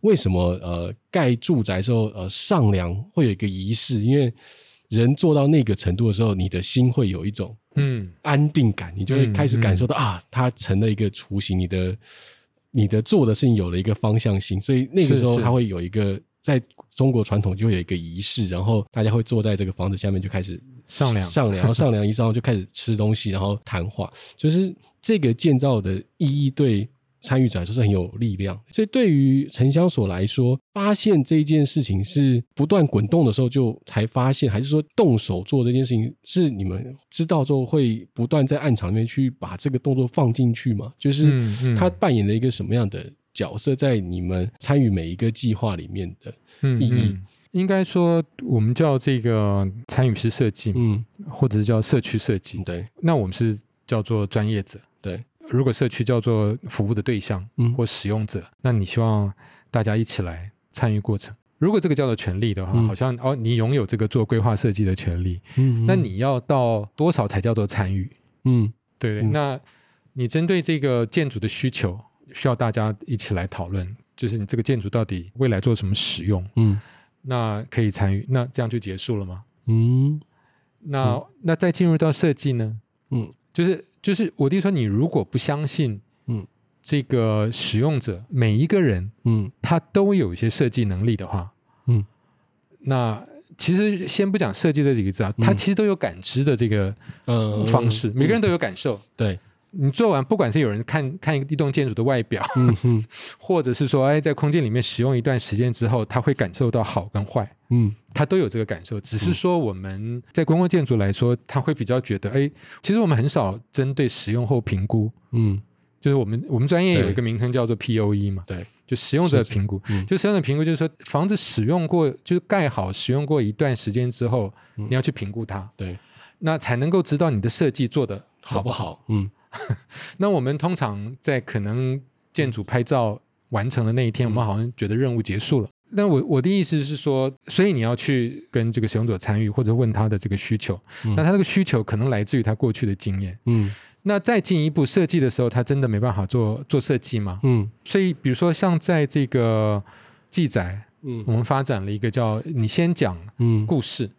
为什么呃盖住宅的时候呃上梁会有一个仪式，因为人做到那个程度的时候，你的心会有一种嗯。安定感，你就会开始感受到、嗯嗯、啊，它成了一个雏形，你的你的做的事情有了一个方向性，所以那个时候它会有一个在中国传统就会有一个仪式，然后大家会坐在这个房子下面就开始。上梁，上梁，然后上梁一上就开始吃东西，然后谈话，就是这个建造的意义对参与者来说是很有力量。所以对于城乡所来说，发现这件事情是不断滚动的时候就才发现，还是说动手做这件事情是你们知道之后会不断在暗场里面去把这个动作放进去吗？就是他扮演了一个什么样的角色在你们参与每一个计划里面的意义？嗯嗯应该说，我们叫这个参与式设计，嗯，或者是叫社区设计，对。那我们是叫做专业者，对。如果社区叫做服务的对象，嗯，或使用者，那你希望大家一起来参与过程。如果这个叫做权利的话，嗯、好像哦，你拥有这个做规划设计的权利，嗯，那你要到多少才叫做参与？嗯，对对。嗯、那你针对这个建筑的需求，需要大家一起来讨论，就是你这个建筑到底未来做什么使用？嗯。那可以参与，那这样就结束了吗？嗯，那、嗯、那再进入到设计呢？嗯，就是就是我弟说，你如果不相信，嗯，这个使用者每一个人，嗯，他都有一些设计能力的话，嗯，那其实先不讲设计这几个字啊，他其实都有感知的这个呃方式，每个人都有感受，嗯、对。你做完，不管是有人看看一栋建筑的外表，嗯哼，或者是说，哎，在空间里面使用一段时间之后，他会感受到好跟坏，嗯，他都有这个感受。只是说我们在公共建筑来说，他会比较觉得，哎，其实我们很少针对使用后评估，嗯，就是我们我们专业有一个名称叫做 POE 嘛，对，就使用者评估，嗯，就使用者评估就是说，房子使用过，就是盖好使用过一段时间之后，你要去评估它，对，那才能够知道你的设计做的好不好，嗯。那我们通常在可能建筑拍照完成的那一天，我们好像觉得任务结束了。那我我的意思是说，所以你要去跟这个使用者参与，或者问他的这个需求。那他这个需求可能来自于他过去的经验。嗯。那再进一步设计的时候，他真的没办法做做设计吗？嗯。所以比如说像在这个记载，嗯，我们发展了一个叫你先讲嗯故事，嗯、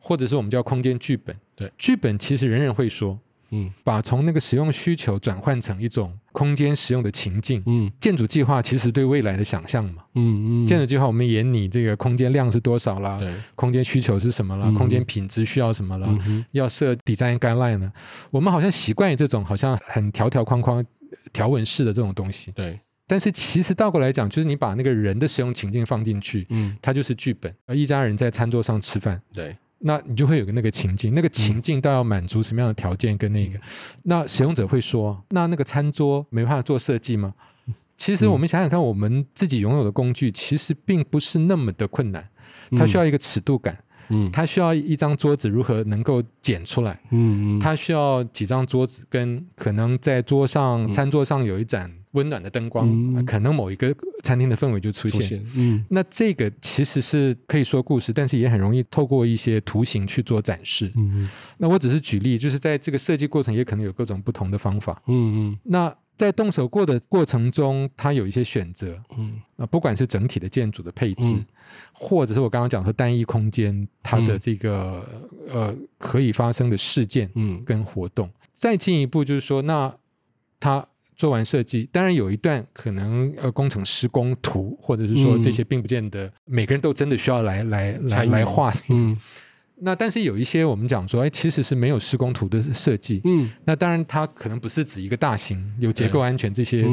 或者是我们叫空间剧本。对，剧本其实人人会说。嗯，把从那个使用需求转换成一种空间使用的情境。嗯，建筑计划其实对未来的想象嘛。嗯嗯，建筑计划我们演你这个空间量是多少啦？对，空间需求是什么啦？嗯、空间品质需要什么啦？嗯、要设 design guideline 呢？我们好像习惯于这种好像很条条框框、条纹式的这种东西。对。但是其实倒过来讲，就是你把那个人的使用情境放进去，嗯，它就是剧本。而一家人在餐桌上吃饭，对，那你就会有个那个情境，那个情境都要满足什么样的条件跟那个？嗯、那使用者会说，那那个餐桌没办法做设计吗？其实我们想想看，我们自己拥有的工具其实并不是那么的困难，它需要一个尺度感。嗯，它需要一张桌子如何能够剪出来？嗯嗯，它需要几张桌子跟可能在桌上、嗯、餐桌上有一盏温暖的灯光、嗯，可能某一个餐厅的氛围就出现，出现。嗯，那这个其实是可以说故事，但是也很容易透过一些图形去做展示。嗯嗯，那我只是举例，就是在这个设计过程也可能有各种不同的方法。嗯嗯，那。在动手过的过程中，它有一些选择，嗯，啊，不管是整体的建筑的配置，嗯、或者是我刚刚讲说单一空间它的这个、嗯、呃可以发生的事件，嗯，跟活动、嗯，再进一步就是说，那他做完设计，当然有一段可能呃工程施工图，或者是说这些并不见得每个人都真的需要来来来来画，嗯。那但是有一些我们讲说，哎，其实是没有施工图的设计。嗯，那当然它可能不是指一个大型有结构安全这些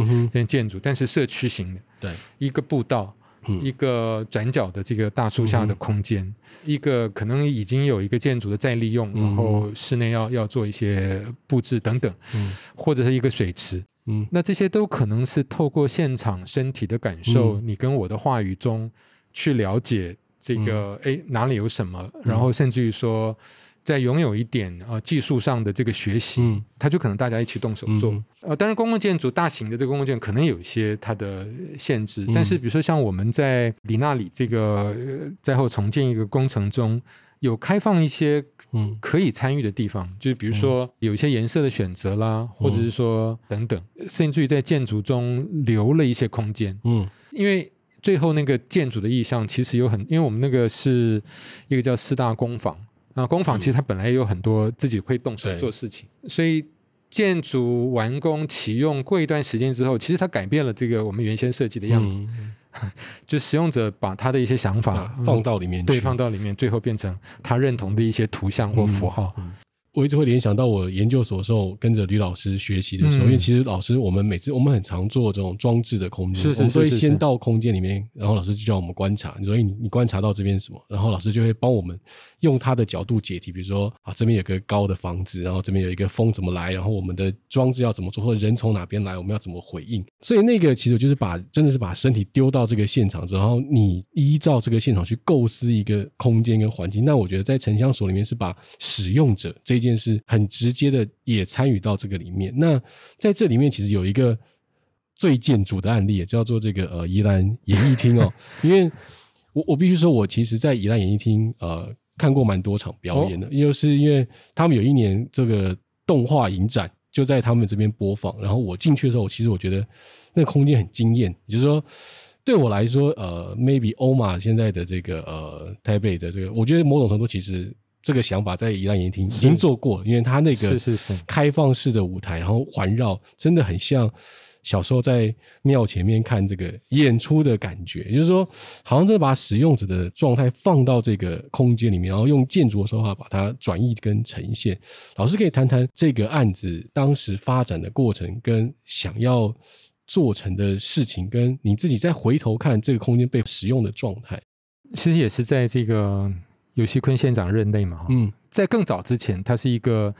建筑，但是社区型的，对，一个步道，嗯、一个转角的这个大树下的空间、嗯，一个可能已经有一个建筑的再利用，嗯、然后室内要要做一些布置等等，嗯，或者是一个水池，嗯，那这些都可能是透过现场身体的感受，嗯、你跟我的话语中去了解。这个哎，哪里有什么？然后甚至于说，在拥有一点呃技术上的这个学习，嗯，它就可能大家一起动手做。嗯、呃，当然公共建筑大型的这个公共建筑可能有一些它的限制，嗯、但是比如说像我们在里纳里这个灾后重建一个工程中，有开放一些嗯。可以参与的地方，嗯、就是比如说有一些颜色的选择啦，嗯、或者是说等等，甚至于在建筑中留了一些空间，嗯，因为。最后那个建筑的意向其实有很，因为我们那个是一个叫四大工坊啊，工坊其实它本来也有很多自己会动手做事情，所以建筑完工启用过一段时间之后，其实它改变了这个我们原先设计的样子，嗯、就使用者把他的一些想法、啊、放到里面，对，放到里面，最后变成他认同的一些图像或符号。嗯嗯我一直会联想到我研究所的时候跟着吕老师学习的时候，嗯，因为其实老师我们每次我们很常做这种装置的空间，是是是是是，我们都会先到空间里面，然后老师就叫我们观察，你说，欸，你你观察到这边什么？然后老师就会帮我们用他的角度解题，比如说啊这边有个高的房子，然后这边有一个风怎么来，然后我们的装置要怎么做，或者人从哪边来，我们要怎么回应？所以那个其实就是把真的是把身体丢到这个现场，然后你依照这个现场去构思一个空间跟环境。那我觉得在城乡所里面是把使用者这件事很直。接的也参与到这个里面。那在这里面，其实有一个最建筑的案例，也叫做这个呃宜兰演艺厅哦。因为我我必须说，我其实，在宜兰演艺厅呃看过蛮多场表演的，因、哦、为是因为他们有一年这个动画影展就在他们这边播放，然后我进去的时候，其实我觉得那个空间很惊艳，也就是说对我来说，呃，maybe 欧马现在的这个呃台北的这个，我觉得某种程度其实。这个想法在宜兰演艺厅已经做过，因为他那个开放式的舞台，然后环绕，真的很像小时候在庙前面看这个演出的感觉。也就是说，好像真的把使用者的状态放到这个空间里面，然后用建筑的手法把它转译跟呈现。老师可以谈谈这个案子当时发展的过程，跟想要做成的事情，跟你自己再回头看这个空间被使用的状态。其实也是在这个。尤锡坤县长任内嘛，嗯，在更早之前，它是一个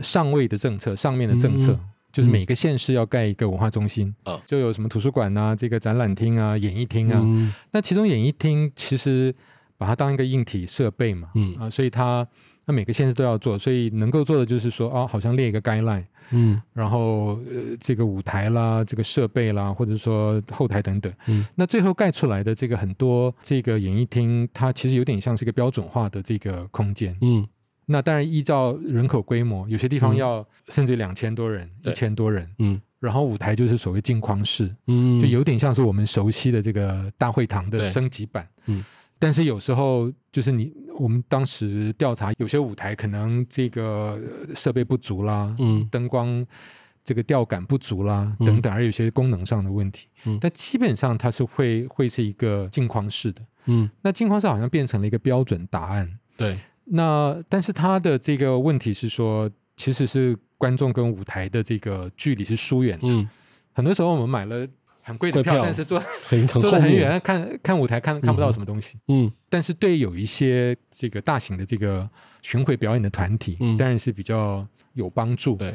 上位的政策，上面的政策，嗯、就是每个县市要盖一个文化中心，啊、嗯，就有什么图书馆啊，这个展览厅啊，演艺厅啊，嗯、那其中演艺厅其实把它当一个硬体设备嘛，嗯。啊，所以它。那每个县市都要做，所以能够做的就是说，哦，好像列一个 guideline，嗯，然后呃，这个舞台啦，这个设备啦，或者说后台等等，嗯，那最后盖出来的这个很多这个演艺厅，它其实有点像是一个标准化的这个空间，嗯，那当然依照人口规模，有些地方要甚至两千多人、一千多人，嗯，然后舞台就是所谓镜框式，嗯，就有点像是我们熟悉的这个大会堂的升级版，嗯。但是有时候就是你，我们当时调查，有些舞台可能这个设备不足啦，嗯，灯光这个吊杆不足啦等等，而有些功能上的问题。嗯，但基本上它是会会是一个镜框式的。嗯，那镜框式好像变成了一个标准答案。对，那但是他的这个问题是说，其实是观众跟舞台的这个距离是疏远的。嗯，很多时候我们买了很贵的票，但是坐 坐得很远，看看舞台看看不到什么东西。嗯，但是对有一些这个大型的这个巡回表演的团体，嗯，当然是比较有帮助。对，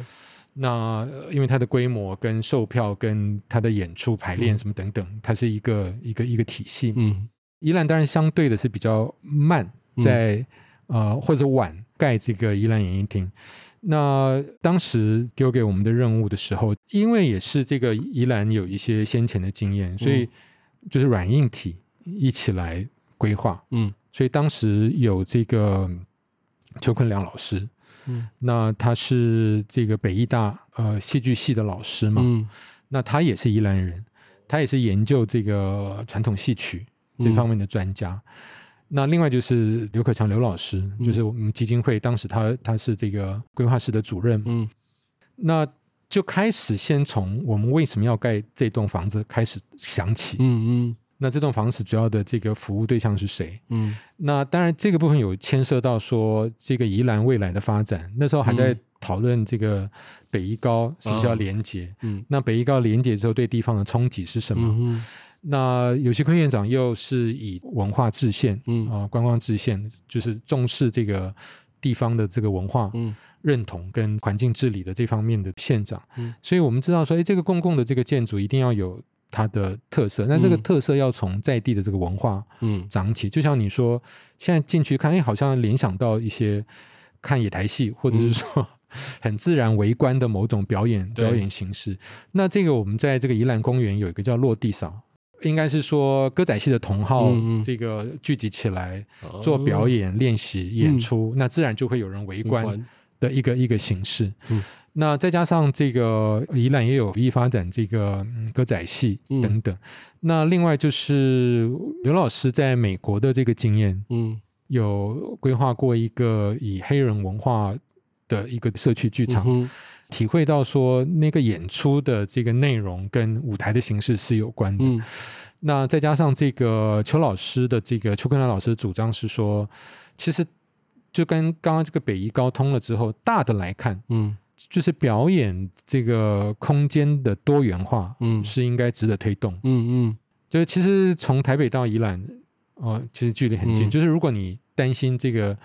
那因为它的规模跟售票跟它的演出排练什么等等，嗯、它是一个一个一个体系。嗯，宜兰当然相对的是比较慢，在、嗯、呃或者碗盖这个宜兰演艺厅。那当时丢给我们的任务的时候，因为也是这个宜兰有一些先前的经验，所以就是软硬体一起来规划。嗯，所以当时有这个邱坤良老师，嗯，那他是这个北艺大呃戏剧系的老师嘛，嗯，那他也是宜兰人，他也是研究这个传统戏曲这方面的专家。嗯那另外就是刘可强刘老师，嗯，就是我们基金会当时他他是这个规划室的主任，嗯，那就开始先从我们为什么要盖这栋房子开始想起，嗯嗯，那这栋房子主要的这个服务对象是谁？嗯，那当然这个部分有牵涉到说这个宜兰未来的发展，那时候还在讨论这个北宜高是不是要连结，嗯，嗯，那北宜高连结之后对地方的冲击是什么？嗯那游锡堃院长又是以文化制宪，嗯。啊，观光制宪，就是重视这个地方的这个文化嗯。认同跟环境治理的这方面的县长，嗯，所以我们知道说，哎，这个公共的这个建筑一定要有它的特色，那这个特色要从在地的这个文化，嗯，长起，就像你说，现在进去看，哎，好像联想到一些看野台戏，或者是说 很自然围观的某种表演表演形式。那这个我们在这个宜兰公园有一个叫落地扫。应该是说歌仔戏的同好这个聚集起来做表演、练习、演出，那自然就会有人围观的一个一个形式。那再加上这个宜兰也有有意发展这个歌仔戏等等。那另外就是刘老师在美国的这个经验，嗯，有规划过一个以黑人文化的一个社区剧场。体会到说那个演出的这个内容跟舞台的形式是有关的。嗯，那再加上这个邱老师的这个邱坤良老师的主张是说，其实就跟刚刚这个北宜高通了之后，大的来看，嗯，就是表演这个空间的多元化，嗯，是应该值得推动。嗯嗯，就是其实从台北到宜兰，哦，其实距离很近，就是如果你。担心这个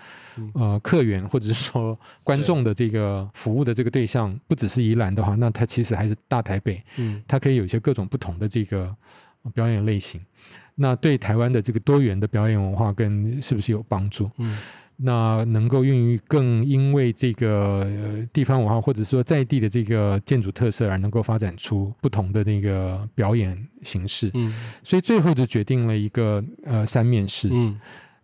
呃客源或者是说观众的这个服务的这个对象不只是宜兰的话，那它其实还是大台北，嗯，它可以有一些各种不同的这个表演类型，那对台湾的这个多元的表演文化跟是不是有帮助？嗯，那能够孕育更因为这个地方文化或者说在地的这个建筑特色而能够发展出不同的那个表演形式，嗯，所以最后就决定了一个呃三面式，嗯。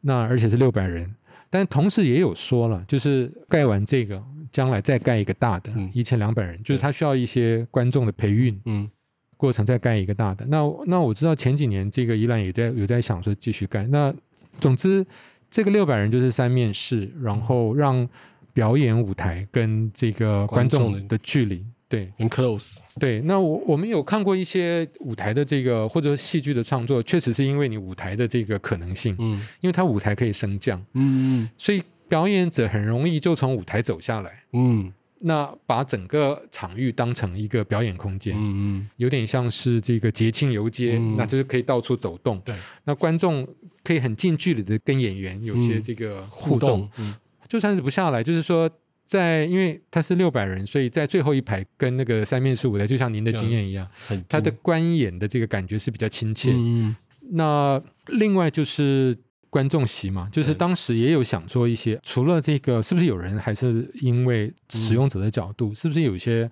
那而且是六百人，但同时也有说了，就是盖完这个，将来再盖一个大的，一千两百人，就是他需要一些观众的培训，嗯，过程再盖一个大的。那那我知道前几年这个伊朗也在有在想说继续盖。那总之这个六百人就是三面试，然后让表演舞台跟这个观众的距离。对，很 close。对，那我我们有看过一些舞台的这个或者戏剧的创作，确实是因为你舞台的这个可能性，嗯，因为它舞台可以升降，嗯嗯，所以表演者很容易就从舞台走下来，嗯，那把整个场域当成一个表演空间，嗯嗯，有点像是这个节庆游街，嗯，那就是可以到处走动，对，那观众可以很近距离的跟演员有些这个互动，嗯，互动，嗯，就算是不下来，就是说。在，因为他是六百人，所以在最后一排跟那个三面式舞台，就像您的经验一样，他的观演的这个感觉是比较亲切。嗯，那另外就是观众席嘛，就是当时也有想做一些，除了这个，是不是有人还是因为使用者的角度，嗯、是不是有一些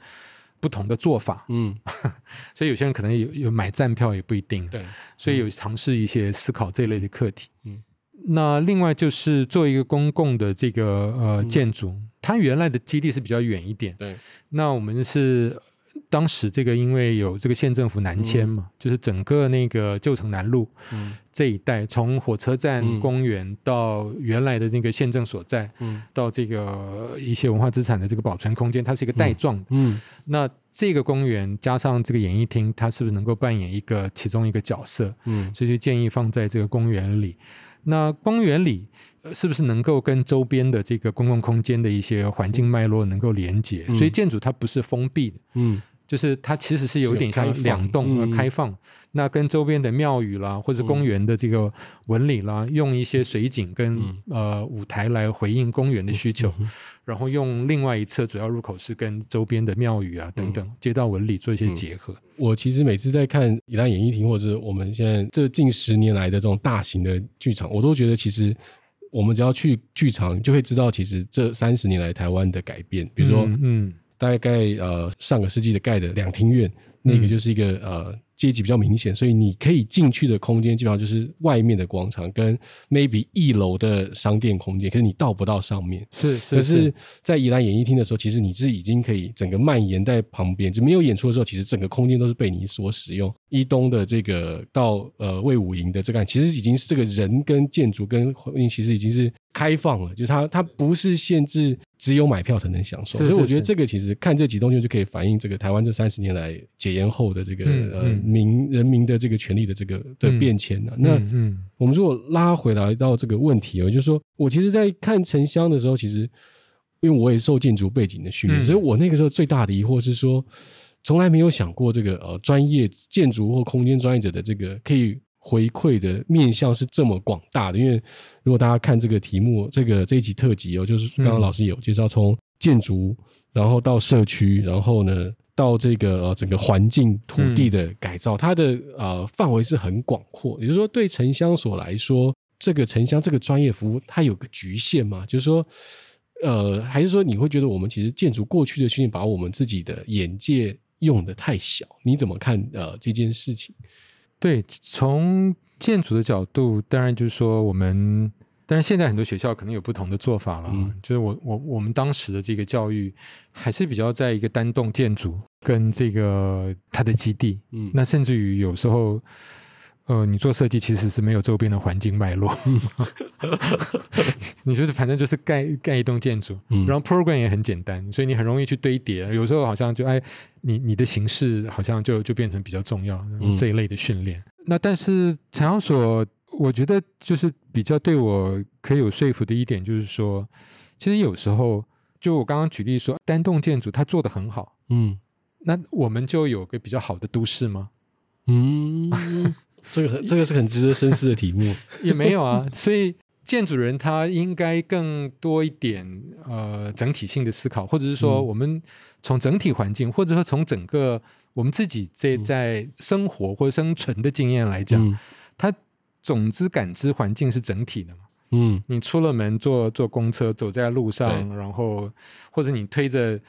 不同的做法？嗯，所以有些人可能有有买站票也不一定。对，所以有尝试一些思考这类的课题。嗯，那另外就是做一个公共的这个呃建筑。嗯它原来的基地是比较远一点，对。那我们是当时这个因为有这个县政府南迁嘛，嗯、就是整个那个旧城南路这一带，从火车站、公园到原来的那个县政所在，嗯，到这个一些文化资产的这个保存空间，它是一个带状的，嗯。那这个公园加上这个演艺厅，它是不是能够扮演一个其中一个角色？嗯，所以就建议放在这个公园里。那公园里是不是能够跟周边的这个公共空间的一些环境脉络能够连接？嗯、所以建筑它不是封闭的。嗯。就是它其实是有点像两栋而开放，那跟周边的庙宇啦，或者公园的这个纹理啦，用一些水景跟呃舞台来回应公园的需求，然后用另外一侧主要入口是跟周边的庙宇啊等等街道纹理做一些结合。我其实每次在看宜兰演艺厅，或者是我们现在这近十年来的这种大型的剧场，我都觉得其实我们只要去剧场，就会知道其实这三十年来台湾的改变，比如说嗯。大概呃上个世纪的盖的两厅院，那个就是一个呃。阶级比较明显，所以你可以进去的空间基本上就是外面的广场跟 maybe 一楼的商店空间，可是你到不到上面。是，是，可是，在宜兰演艺厅的时候，其实你是已经可以整个蔓延在旁边，就没有演出的时候，其实整个空间都是被你所使用。一东的这个到呃魏武营的这个，其实已经是这个人跟建筑跟环境其实已经是开放了，就是它它不是限制只有买票才能享受。是是是，所以我觉得这个其实看这几栋就就可以反映这个台湾这三十年来解严后的这个、嗯、呃。嗯民人民的这个权利的这个的变迁呢、啊？嗯、那嗯，我们如果拉回来到这个问题哦，就是说我其实，在看城乡的时候，其实因为我也受建筑背景的训练，嗯、所以我那个时候最大的疑惑是说，从来没有想过这个呃专业建筑或空间专业者的这个可以回馈的面向是这么广大的。因为如果大家看这个题目，这个这一集特辑哦，就是刚刚老师有介绍，从建筑然后到社区，然后呢。到这个呃整个环境土地的改造，嗯、它的呃范围是很广阔。也就是说，对城乡所来说，这个城乡这个专业服务，它有个局限吗？就是说，呃，还是说你会觉得我们其实建筑过去的训练，把我们自己的眼界用的太小？你怎么看呃这件事情？对，从建筑的角度，当然就是说我们。但是现在很多学校可能有不同的做法了，嗯、就是我我我们当时的这个教育还是比较在一个单栋建筑跟这个它的基地，嗯，那甚至于有时候，呃，你做设计其实是没有周边的环境脉络，你就是反正就是盖盖一栋建筑，嗯、然后 program 也很简单，所以你很容易去堆叠，有时候好像就哎，你你的形式好像就就变成比较重要这一类的训练。嗯、那但是城乡所。我觉得就是比较对我可以有说服的一点，就是说，其实有时候就我刚刚举例说，单栋建筑它做的很好，嗯，那我们就有个比较好的都市吗？嗯，这个很这个是很值得深思的题目，也没有啊。所以建筑人他应该更多一点呃整体性的思考，或者是说我们从整体环境，或者说从整个我们自己在在生活或生存的经验来讲，他、嗯。总之，感知环境是整体的嘛。嗯，你出了门坐坐公车，走在路上，然后或者你推着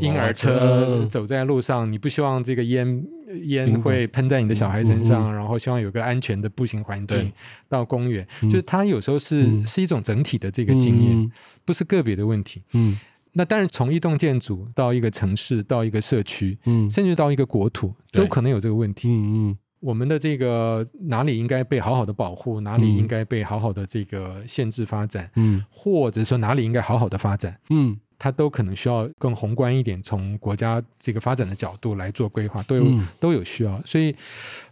婴儿车。走在路上，你不希望这个烟烟会喷在你的小孩身上，嗯、然后希望有个安全的步行环境。到公园，嗯、就是它有时候是、嗯、是一种整体的这个经验，嗯、不是个别的问题。嗯，那当然，从一栋建筑到一个城市，到一个社区，嗯，甚至到一个国土，都可能有这个问题。嗯嗯。我们的这个哪里应该被好好的保护，哪里应该被好好的这个限制发展，嗯，或者说哪里应该好好的发展，嗯，它都可能需要更宏观一点，从国家这个发展的角度来做规划，都有、嗯、都有需要。所以，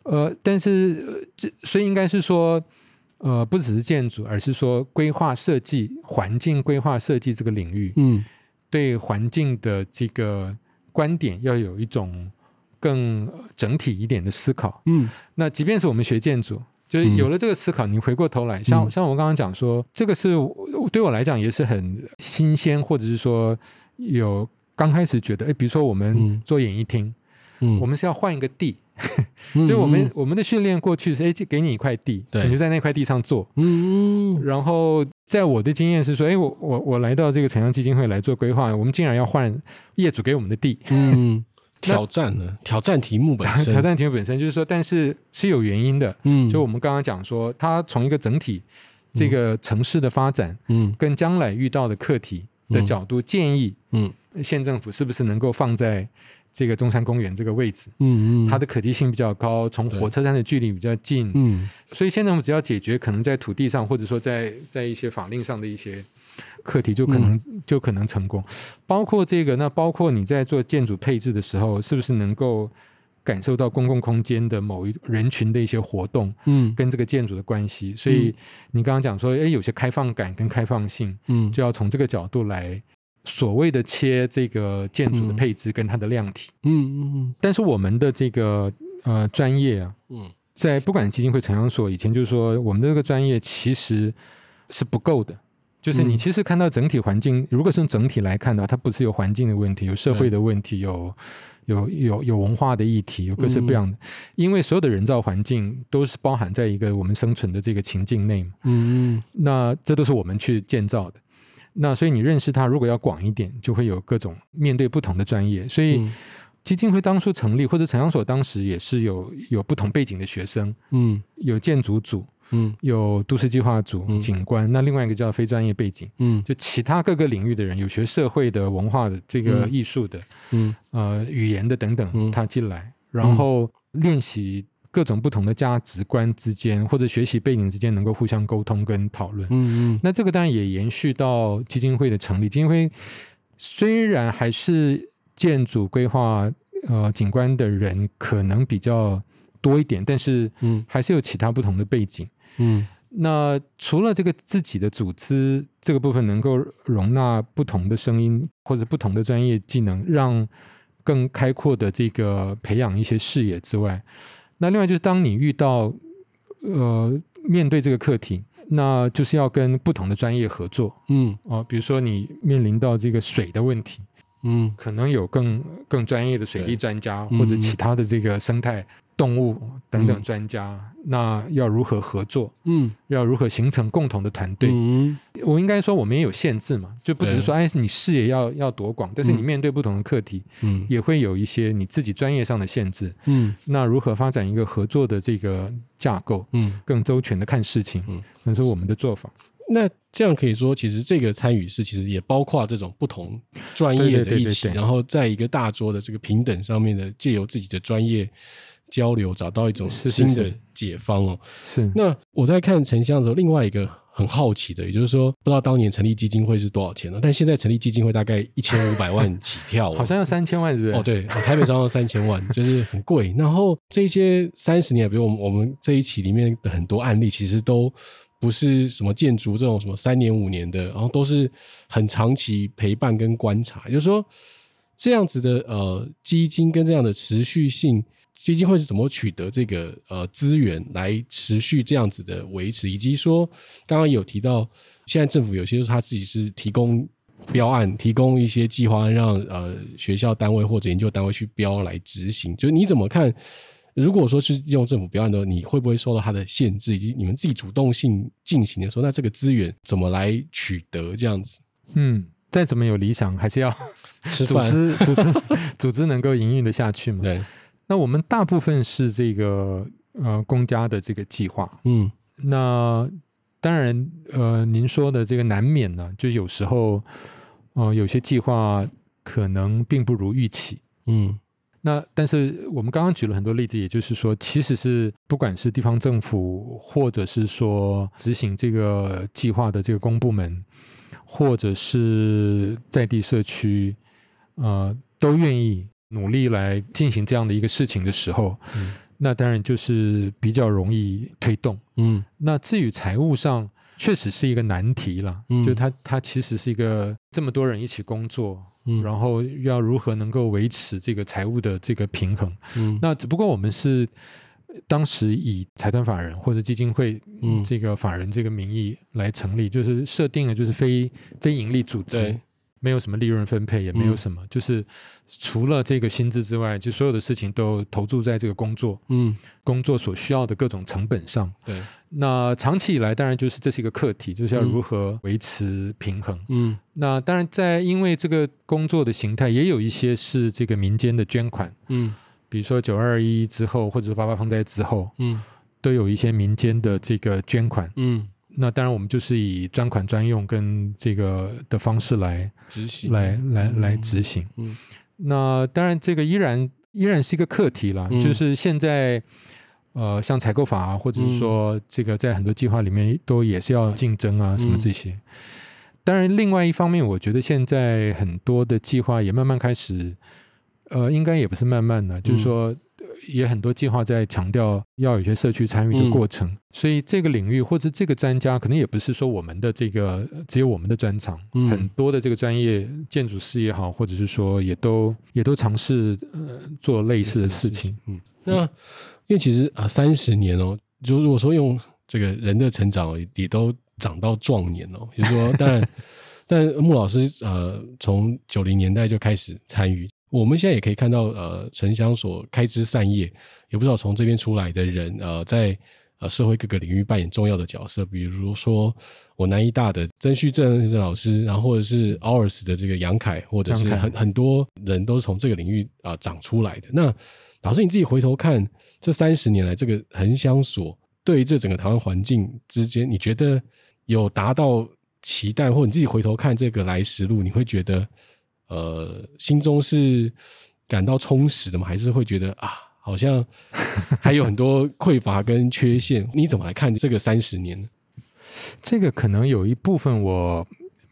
呃，但是这所以应该是说，呃，不只是建筑，而是说规划设计、环境规划设计这个领域，嗯，对环境的这个观点要有一种。更整体一点的思考，嗯，那即便是我们学建筑，就是有了这个思考，嗯、你回过头来，像像我刚刚讲说，这个是对我来讲也是很新鲜，或者是说有刚开始觉得，哎，比如说我们做演艺厅，嗯，我们是要换一个地，嗯、就我们我们的训练过去是，哎，就给你一块地，对，你就在那块地上做，嗯，然后在我的经验是说，哎，我我我来到这个城乡基金会来做规划，我们竟然要换业主给我们的地，嗯。挑战呢？挑战题目本身，挑战题目本身就是说，但是是有原因的。嗯，就我们刚刚讲说，它从一个整体这个城市的发展，嗯，跟将来遇到的课题的角度建议，嗯，县政府是不是能够放在这个中山公园这个位置？嗯嗯，它的可及性比较高，从火车站的距离比较近，嗯，所以县政府只要解决可能在土地上或者说在在一些法令上的一些课题就可能、嗯、就可能成功。包括这个，那包括你在做建筑配置的时候，是不是能够感受到公共空间的某一人群的一些活动，嗯，跟这个建筑的关系？所以你刚刚讲说，哎，有些开放感跟开放性，嗯，就要从这个角度来所谓的切这个建筑的配置跟它的量体，嗯嗯嗯。但是我们的这个呃专业啊，嗯。在不管基金会、城乡所，以前就是说，我们的这个专业其实是不够的。就是你其实看到整体环境，嗯、如果从整体来看的话，它不是有环境的问题，有社会的问题，有有有有文化的议题，有各式各样的。嗯、因为所有的人造环境都是包含在一个我们生存的这个情境内嘛。嗯嗯。那这都是我们去建造的。那所以你认识它，如果要广一点，就会有各种面对不同的专业。所以。嗯基金会当初成立，或者城乡所当时也是有有不同背景的学生，嗯，有建筑组，嗯，有都市计划组、嗯、景观，那另外一个叫非专业背景，嗯，就其他各个领域的人，有学社会的、文化的、这个艺术的，嗯，呃，语言的等等，嗯、他进来，然后练习各种不同的价值观之间或者学习背景之间能够互相沟通跟讨论，嗯嗯，那这个当然也延续到基金会的成立，基金会虽然还是。建筑规划、呃，景观的人可能比较多一点，但是嗯，还是有其他不同的背景，嗯。那除了这个自己的组织这个部分能够容纳不同的声音或者不同的专业技能，让更开阔的这个培养一些视野之外，那另外就是当你遇到呃面对这个课题，那就是要跟不同的专业合作，嗯，哦，比如说你面临到这个水的问题。嗯，可能有更更专业的水利专家，或者其他的这个生态、动物等等专家，嗯、那要如何合作？嗯，要如何形成共同的团队？嗯，我应该说我们也有限制嘛，就不只是说哎，你视野要要多广，但是你面对不同的课题，嗯，也会有一些你自己专业上的限制。嗯，那如何发展一个合作的这个架构？嗯，更周全的看事情，嗯，那是我们的做法。那这样可以说，其实这个参与式其实也包括这种不同专业的一起，然后在一个大桌的这个平等上面的，借由自己的专业交流，找到一种新的解方哦。是。那我在看城乡的时候，另外一个很好奇的，也就是说，不知道当年成立基金会是多少钱呢？但现在成立基金会大概一千五百万起跳，哦，好像要三千万，是不是？哦，对，台北商要三千万，就是很贵。然后这些三十年，比如我们我们这一期里面的很多案例，其实都。不是什么建筑这种什么三年五年的，然后都是很长期陪伴跟观察。也就是说，这样子的呃基金跟这样的持续性，基金会是怎么取得这个呃资源来持续这样子的维持？以及说，刚刚有提到，现在政府有些是他自己是提供标案，提供一些计划案，让呃学校单位或者研究单位去标来执行。就是你怎么看？如果说是用政府标案的话，你会不会受到它的限制？以及你们自己主动性进行的时候，那这个资源怎么来取得？这样子，嗯，再怎么有理想，还是要 组织 组织组织能够营运的下去嘛？对。那我们大部分是这个呃公家的这个计划，嗯，那当然呃您说的这个难免呢，就有时候呃有些计划可能并不如预期，嗯。那但是我们刚刚举了很多例子，也就是说，其实是不管是地方政府，或者是说执行这个计划的这个公部门，或者是在地社区，呃，都愿意努力来进行这样的一个事情的时候，嗯，那当然就是比较容易推动。嗯，那至于财务上，确实是一个难题了。嗯，就它它其实是一个这么多人一起工作。嗯，然后要如何能够维持这个财务的这个平衡？嗯，那只不过我们是当时以财团法人或者基金会这个法人这个名义来成立，嗯、就是设定了就是非非盈利组织。没有什么利润分配，也没有什么，嗯、就是除了这个薪资之外，就所有的事情都投注在这个工作，嗯，工作所需要的各种成本上。对，那长期以来，当然就是这是一个课题，就是要如何维持平衡。嗯，那当然在因为这个工作的形态，也有一些是这个民间的捐款，嗯，比如说九二一之后，或者是八八风灾之后，嗯，都有一些民间的这个捐款，嗯。那当然，我们就是以专款专用跟这个的方式来执行，来来来执行。嗯，那当然，这个依然依然是一个课题了。嗯、就是现在，呃，像采购法啊，或者是说这个在很多计划里面都也是要竞争啊，什么这些。嗯、当然，另外一方面，我觉得现在很多的计划也慢慢开始，呃，应该也不是慢慢的，嗯、就是说。也很多计划在强调要有一些社区参与的过程，嗯、所以这个领域或者这个专家可能也不是说我们的这个只有我们的专长，嗯、很多的这个专业建筑师也好，或者是说也都也都尝试呃做类似的事情。嗯，那因为其实啊三十年哦，就如果说用这个人的成长也都长到壮年哦，就是说当然，但穆老师呃从九零年代就开始参与。我们现在也可以看到，呃，城乡所开枝散叶，也不知道从这边出来的人，呃，在呃社会各个领域扮演重要的角色。比如说，我南医大的曾旭正老师，然后或者是 OURS 的这个杨凯，或者是很很多人都是从这个领域啊、呃、长出来的。那老师你自己回头看这三十年来，这个城乡所对于这整个台湾环境之间，你觉得有达到期待，或者你自己回头看这个来时路，你会觉得？呃，心中是感到充实的吗？还是会觉得啊，好像还有很多匮乏跟缺陷？你怎么来看这个三十年呢？这个可能有一部分我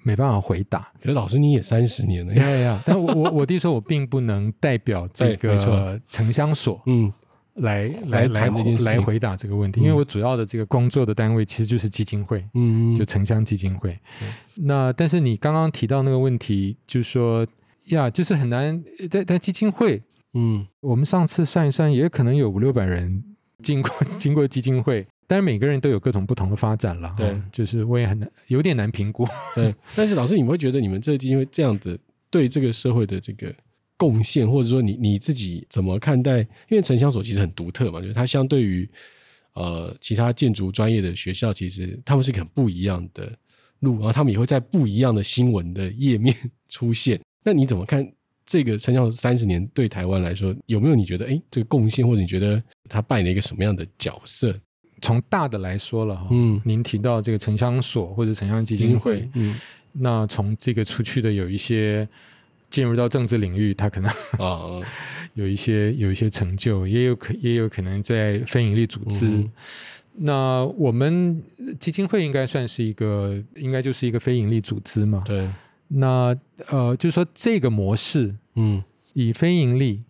没办法回答。可是老师你也三十年了，呀呀！但我我我弟说，我并不能代表这 个城乡所，嗯，来来来来回答这个问题，因为我主要的这个工作的单位其实就是基金会，嗯，就城乡基金会。那但是你刚刚提到那个问题，就是说呀，就是很难但但基金会，嗯，我们上次算一算，也可能有五六百人经过 经过基金会，但是每个人都有各种不同的发展了，对，就是我也很难有点难评估。对，但是老师，你们会觉得你们这个基金会这样子对这个社会的这个？贡献，或者说你你自己怎么看待？因为城乡所其实很独特嘛，就是它相对于呃其他建筑专业的学校，其实他们是很不一样的路，然后他们也会在不一样的新闻的页面 出现。那你怎么看这个城乡所三十年对台湾来说，有没有你觉得哎这个贡献，或者你觉得他扮演了一个什么样的角色？从大的来说了哈，嗯，您提到这个城乡所或者城乡基金会，嗯，那从这个出去的有一些。进入到政治领域，他可能啊 有一些有一些成就，也有可也有可能在非营利组织。嗯、那我们基金会应该算是一个，应该就是一个非营利组织嘛。对。那呃，就是说这个模式，嗯，以非盈利，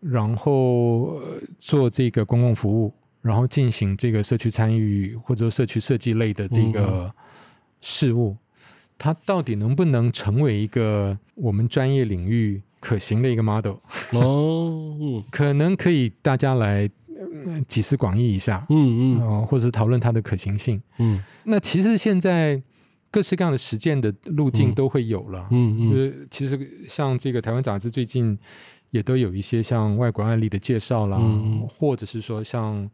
然后做这个公共服务，然后进行这个社区参与或者社区设计类的这个事务。嗯它到底能不能成为一个我们专业领域可行的一个 model？哦，嗯、可能可以大家来集思广益一下，嗯嗯，哦，或者是讨论它的可行性，嗯。那其实现在各式各样的实践的路径都会有了，嗯嗯。就是其实像这个台湾杂志最近也都有一些像外国案例的介绍啦，嗯、或者是说像。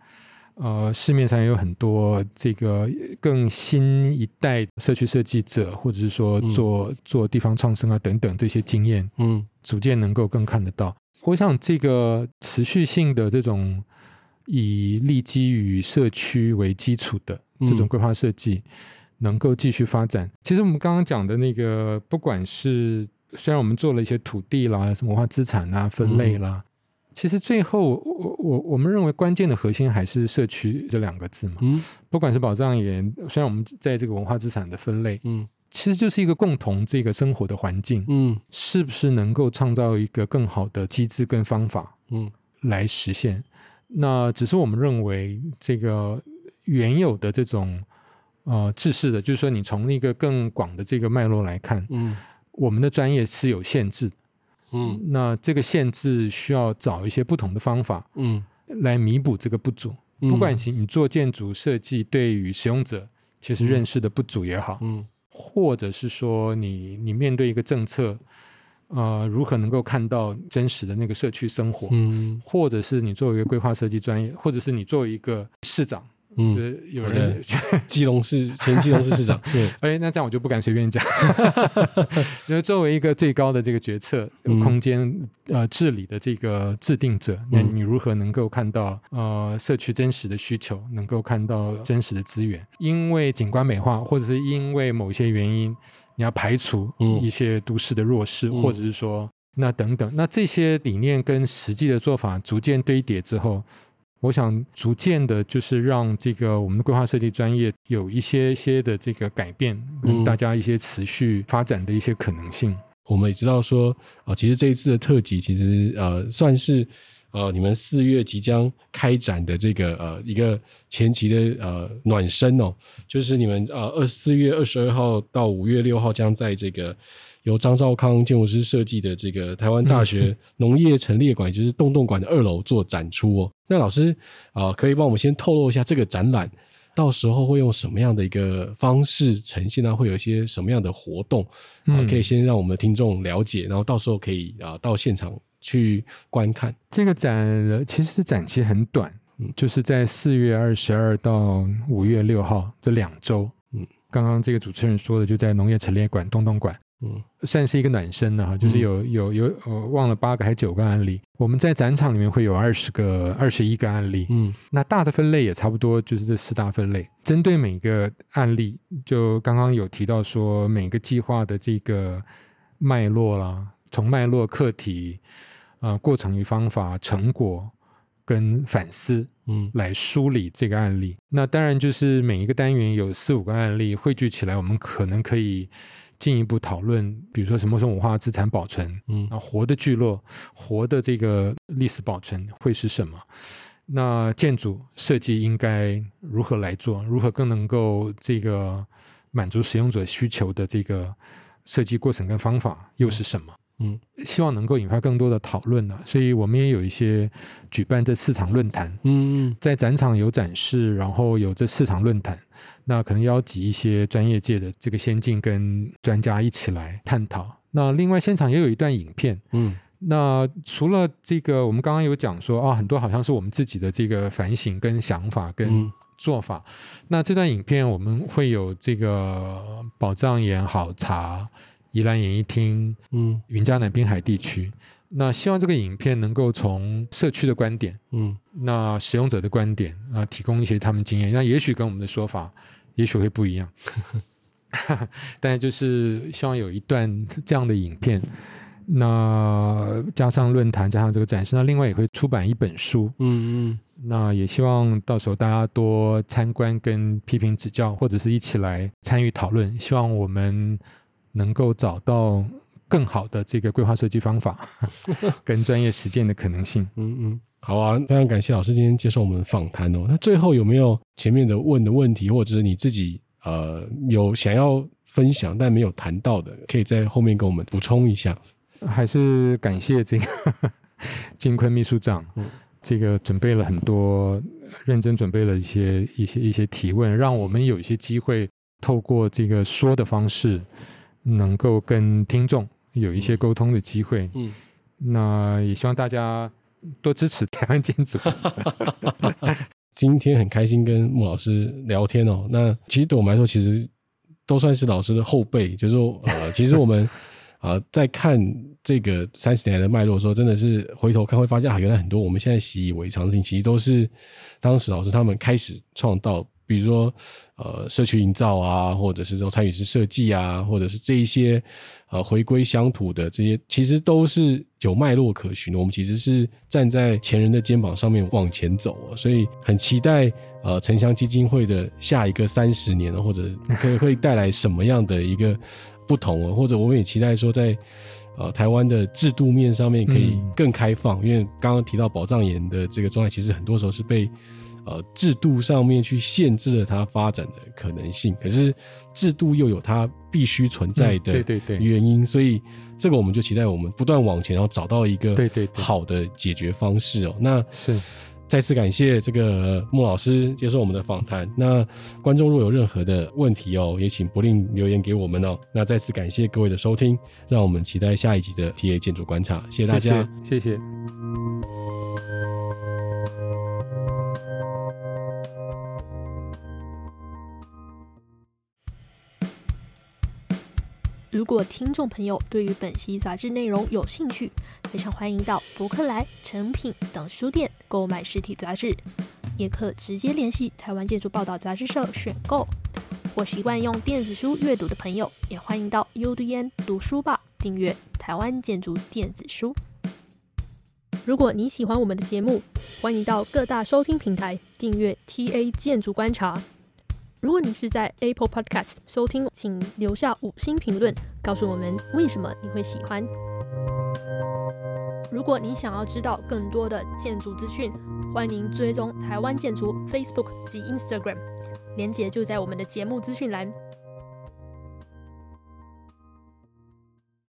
呃，市面上也有很多这个更新一代社区设计者，或者是说做、嗯、做地方创生啊等等这些经验，嗯，逐渐能够更看得到。我想这个持续性的这种以立基于社区为基础的这种规划设计，能够继续发展。嗯、其实我们刚刚讲的那个，不管是虽然我们做了一些土地啦、什么文化资产啊分类啦。嗯其实最后，我我我们认为关键的核心还是社区这两个字嘛。嗯，不管是保障也，虽然我们在这个文化资产的分类，嗯，其实就是一个共同这个生活的环境，嗯，是不是能够创造一个更好的机制跟方法，嗯，来实现？那只是我们认为这个原有的这种呃制式的，就是说你从一个更广的这个脉络来看，嗯，我们的专业是有限制。嗯，那这个限制需要找一些不同的方法，嗯，来弥补这个不足。嗯、不管是你做建筑设计，对于使用者其实认识的不足也好，嗯，或者是说你你面对一个政策，呃，如何能够看到真实的那个社区生活，嗯，或者是你作为一个规划设计专业，或者是你作为一个市长。嗯，就是有人 基隆市前基隆市市长，对，哎，那这样我就不敢随便讲。因 为作为一个最高的这个决策空间、嗯、呃治理的这个制定者，那你如何能够看到呃社区真实的需求，能够看到真实的资源？因为景观美化，或者是因为某些原因，你要排除一些都市的弱势，嗯、或者是说那等等，那这些理念跟实际的做法逐渐堆叠之后。我想逐渐的，就是让这个我们的规划设计专业有一些些的这个改变，跟大家一些持续发展的一些可能性。嗯、我们也知道说，啊、呃，其实这一次的特辑，其实呃，算是呃，你们四月即将开展的这个呃一个前期的呃暖身哦，就是你们呃二四月二十二号到五月六号将在这个。由张兆康建筑师设计的这个台湾大学农业陈列馆，就是洞洞馆的二楼做展出哦。那老师啊，可以帮我们先透露一下这个展览到时候会用什么样的一个方式呈现呢？会有一些什么样的活动啊？可以先让我们的听众了解，然后到时候可以啊到现场去观看这个展。其实展期很短，嗯，就是在四月二十二到五月六号这两周。嗯，刚刚这个主持人说的就在农业陈列馆洞洞馆。嗯，算是一个暖身了哈，就是有有有，我忘了八个还是九个案例。我们在展场里面会有二十个、二十一个案例。嗯，那大的分类也差不多，就是这四大分类。针对每个案例，就刚刚有提到说，每个计划的这个脉络啦，从脉络、课题、啊、呃、过程与方法、成果跟反思，嗯，来梳理这个案例。那当然就是每一个单元有四五个案例汇聚起来，我们可能可以。进一步讨论，比如说什么是文化资产保存，嗯，啊，活的聚落，活的这个历史保存会是什么？那建筑设计应该如何来做？如何更能够这个满足使用者需求的这个设计过程跟方法又是什么？嗯，希望能够引发更多的讨论呢，所以我们也有一些举办这四场论坛，嗯，在展场有展示，然后有这四场论坛，那可能邀集一些专业界的这个先进跟专家一起来探讨。那另外现场也有一段影片，嗯，那除了这个，我们刚刚有讲说啊，很多好像是我们自己的这个反省跟想法跟做法。嗯，那这段影片我们会有这个宝藏岩好茶。宜兰演艺厅，嗯，云嘉南滨海地区，那希望这个影片能够从社区的观点，嗯，那使用者的观点啊，提供一些他们经验，那也许跟我们的说法，也许会不一样，但就是希望有一段这样的影片，那加上论坛，加上这个展示，那另外也会出版一本书，嗯嗯，那也希望到时候大家多参观跟批评指教，或者是一起来参与讨论，希望我们。能够找到更好的这个规划设计方法，跟专业实践的可能性。嗯嗯，好啊，非常感谢老师今天接受我们访谈哦。那最后有没有前面的问的问题，或者是你自己呃有想要分享但没有谈到的，可以在后面跟我们补充一下？还是感谢这个金坤秘书长，嗯，这个准备了很多，认真准备了一些一些一些提问，让我们有一些机会透过这个说的方式。能够跟听众有一些沟通的机会，嗯，那也希望大家多支持台湾建筑。今天很开心跟穆老师聊天哦。那其实对我们来说，其实都算是老师的后辈。就是说，呃，其实我们啊、呃，在看这个三十年来的脉络的时候，真的是回头看会发现啊，原来很多我们现在习以为常的事情，其实都是当时老师他们开始创造。比如说，呃，社区营造啊，或者是这种参与式设计啊，或者是这一些呃回归乡土的这些，其实都是有脉络可循的。我们其实是站在前人的肩膀上面往前走，所以很期待呃城乡基金会的下一个三十年，或者可会带来什么样的一个不同，啊或者我们也期待说在呃台湾的制度面上面可以更开放，嗯、因为刚刚提到宝藏岩的这个状态，其实很多时候是被。呃，制度上面去限制了它发展的可能性，可是制度又有它必须存在的原因，所以这个我们就期待我们不断往前，然后找到一个好的解决方式哦。那是再次感谢这个穆老师接受我们的访谈。那观众若有任何的问题哦，也请不吝留言给我们哦。那再次感谢各位的收听，让我们期待下一集的 TA 建筑观察。谢谢大家，谢谢。谢谢如果听众朋友对于本期杂志内容有兴趣，非常欢迎到博客来、诚品等书店购买实体杂志，也可直接联系台湾建筑报道杂志社选购。或习惯用电子书阅读的朋友，也欢迎到 UDN 读书吧订阅台湾建筑电子书。如果你喜欢我们的节目，欢迎到各大收听平台订阅 TA 建筑观察。如果你是在 Apple Podcast 收听，请留下五星评论，告诉我们为什么你会喜欢。如果你想要知道更多的建筑资讯，欢迎追踪台湾建筑 Facebook 及 Instagram，连结就在我们的节目资讯栏。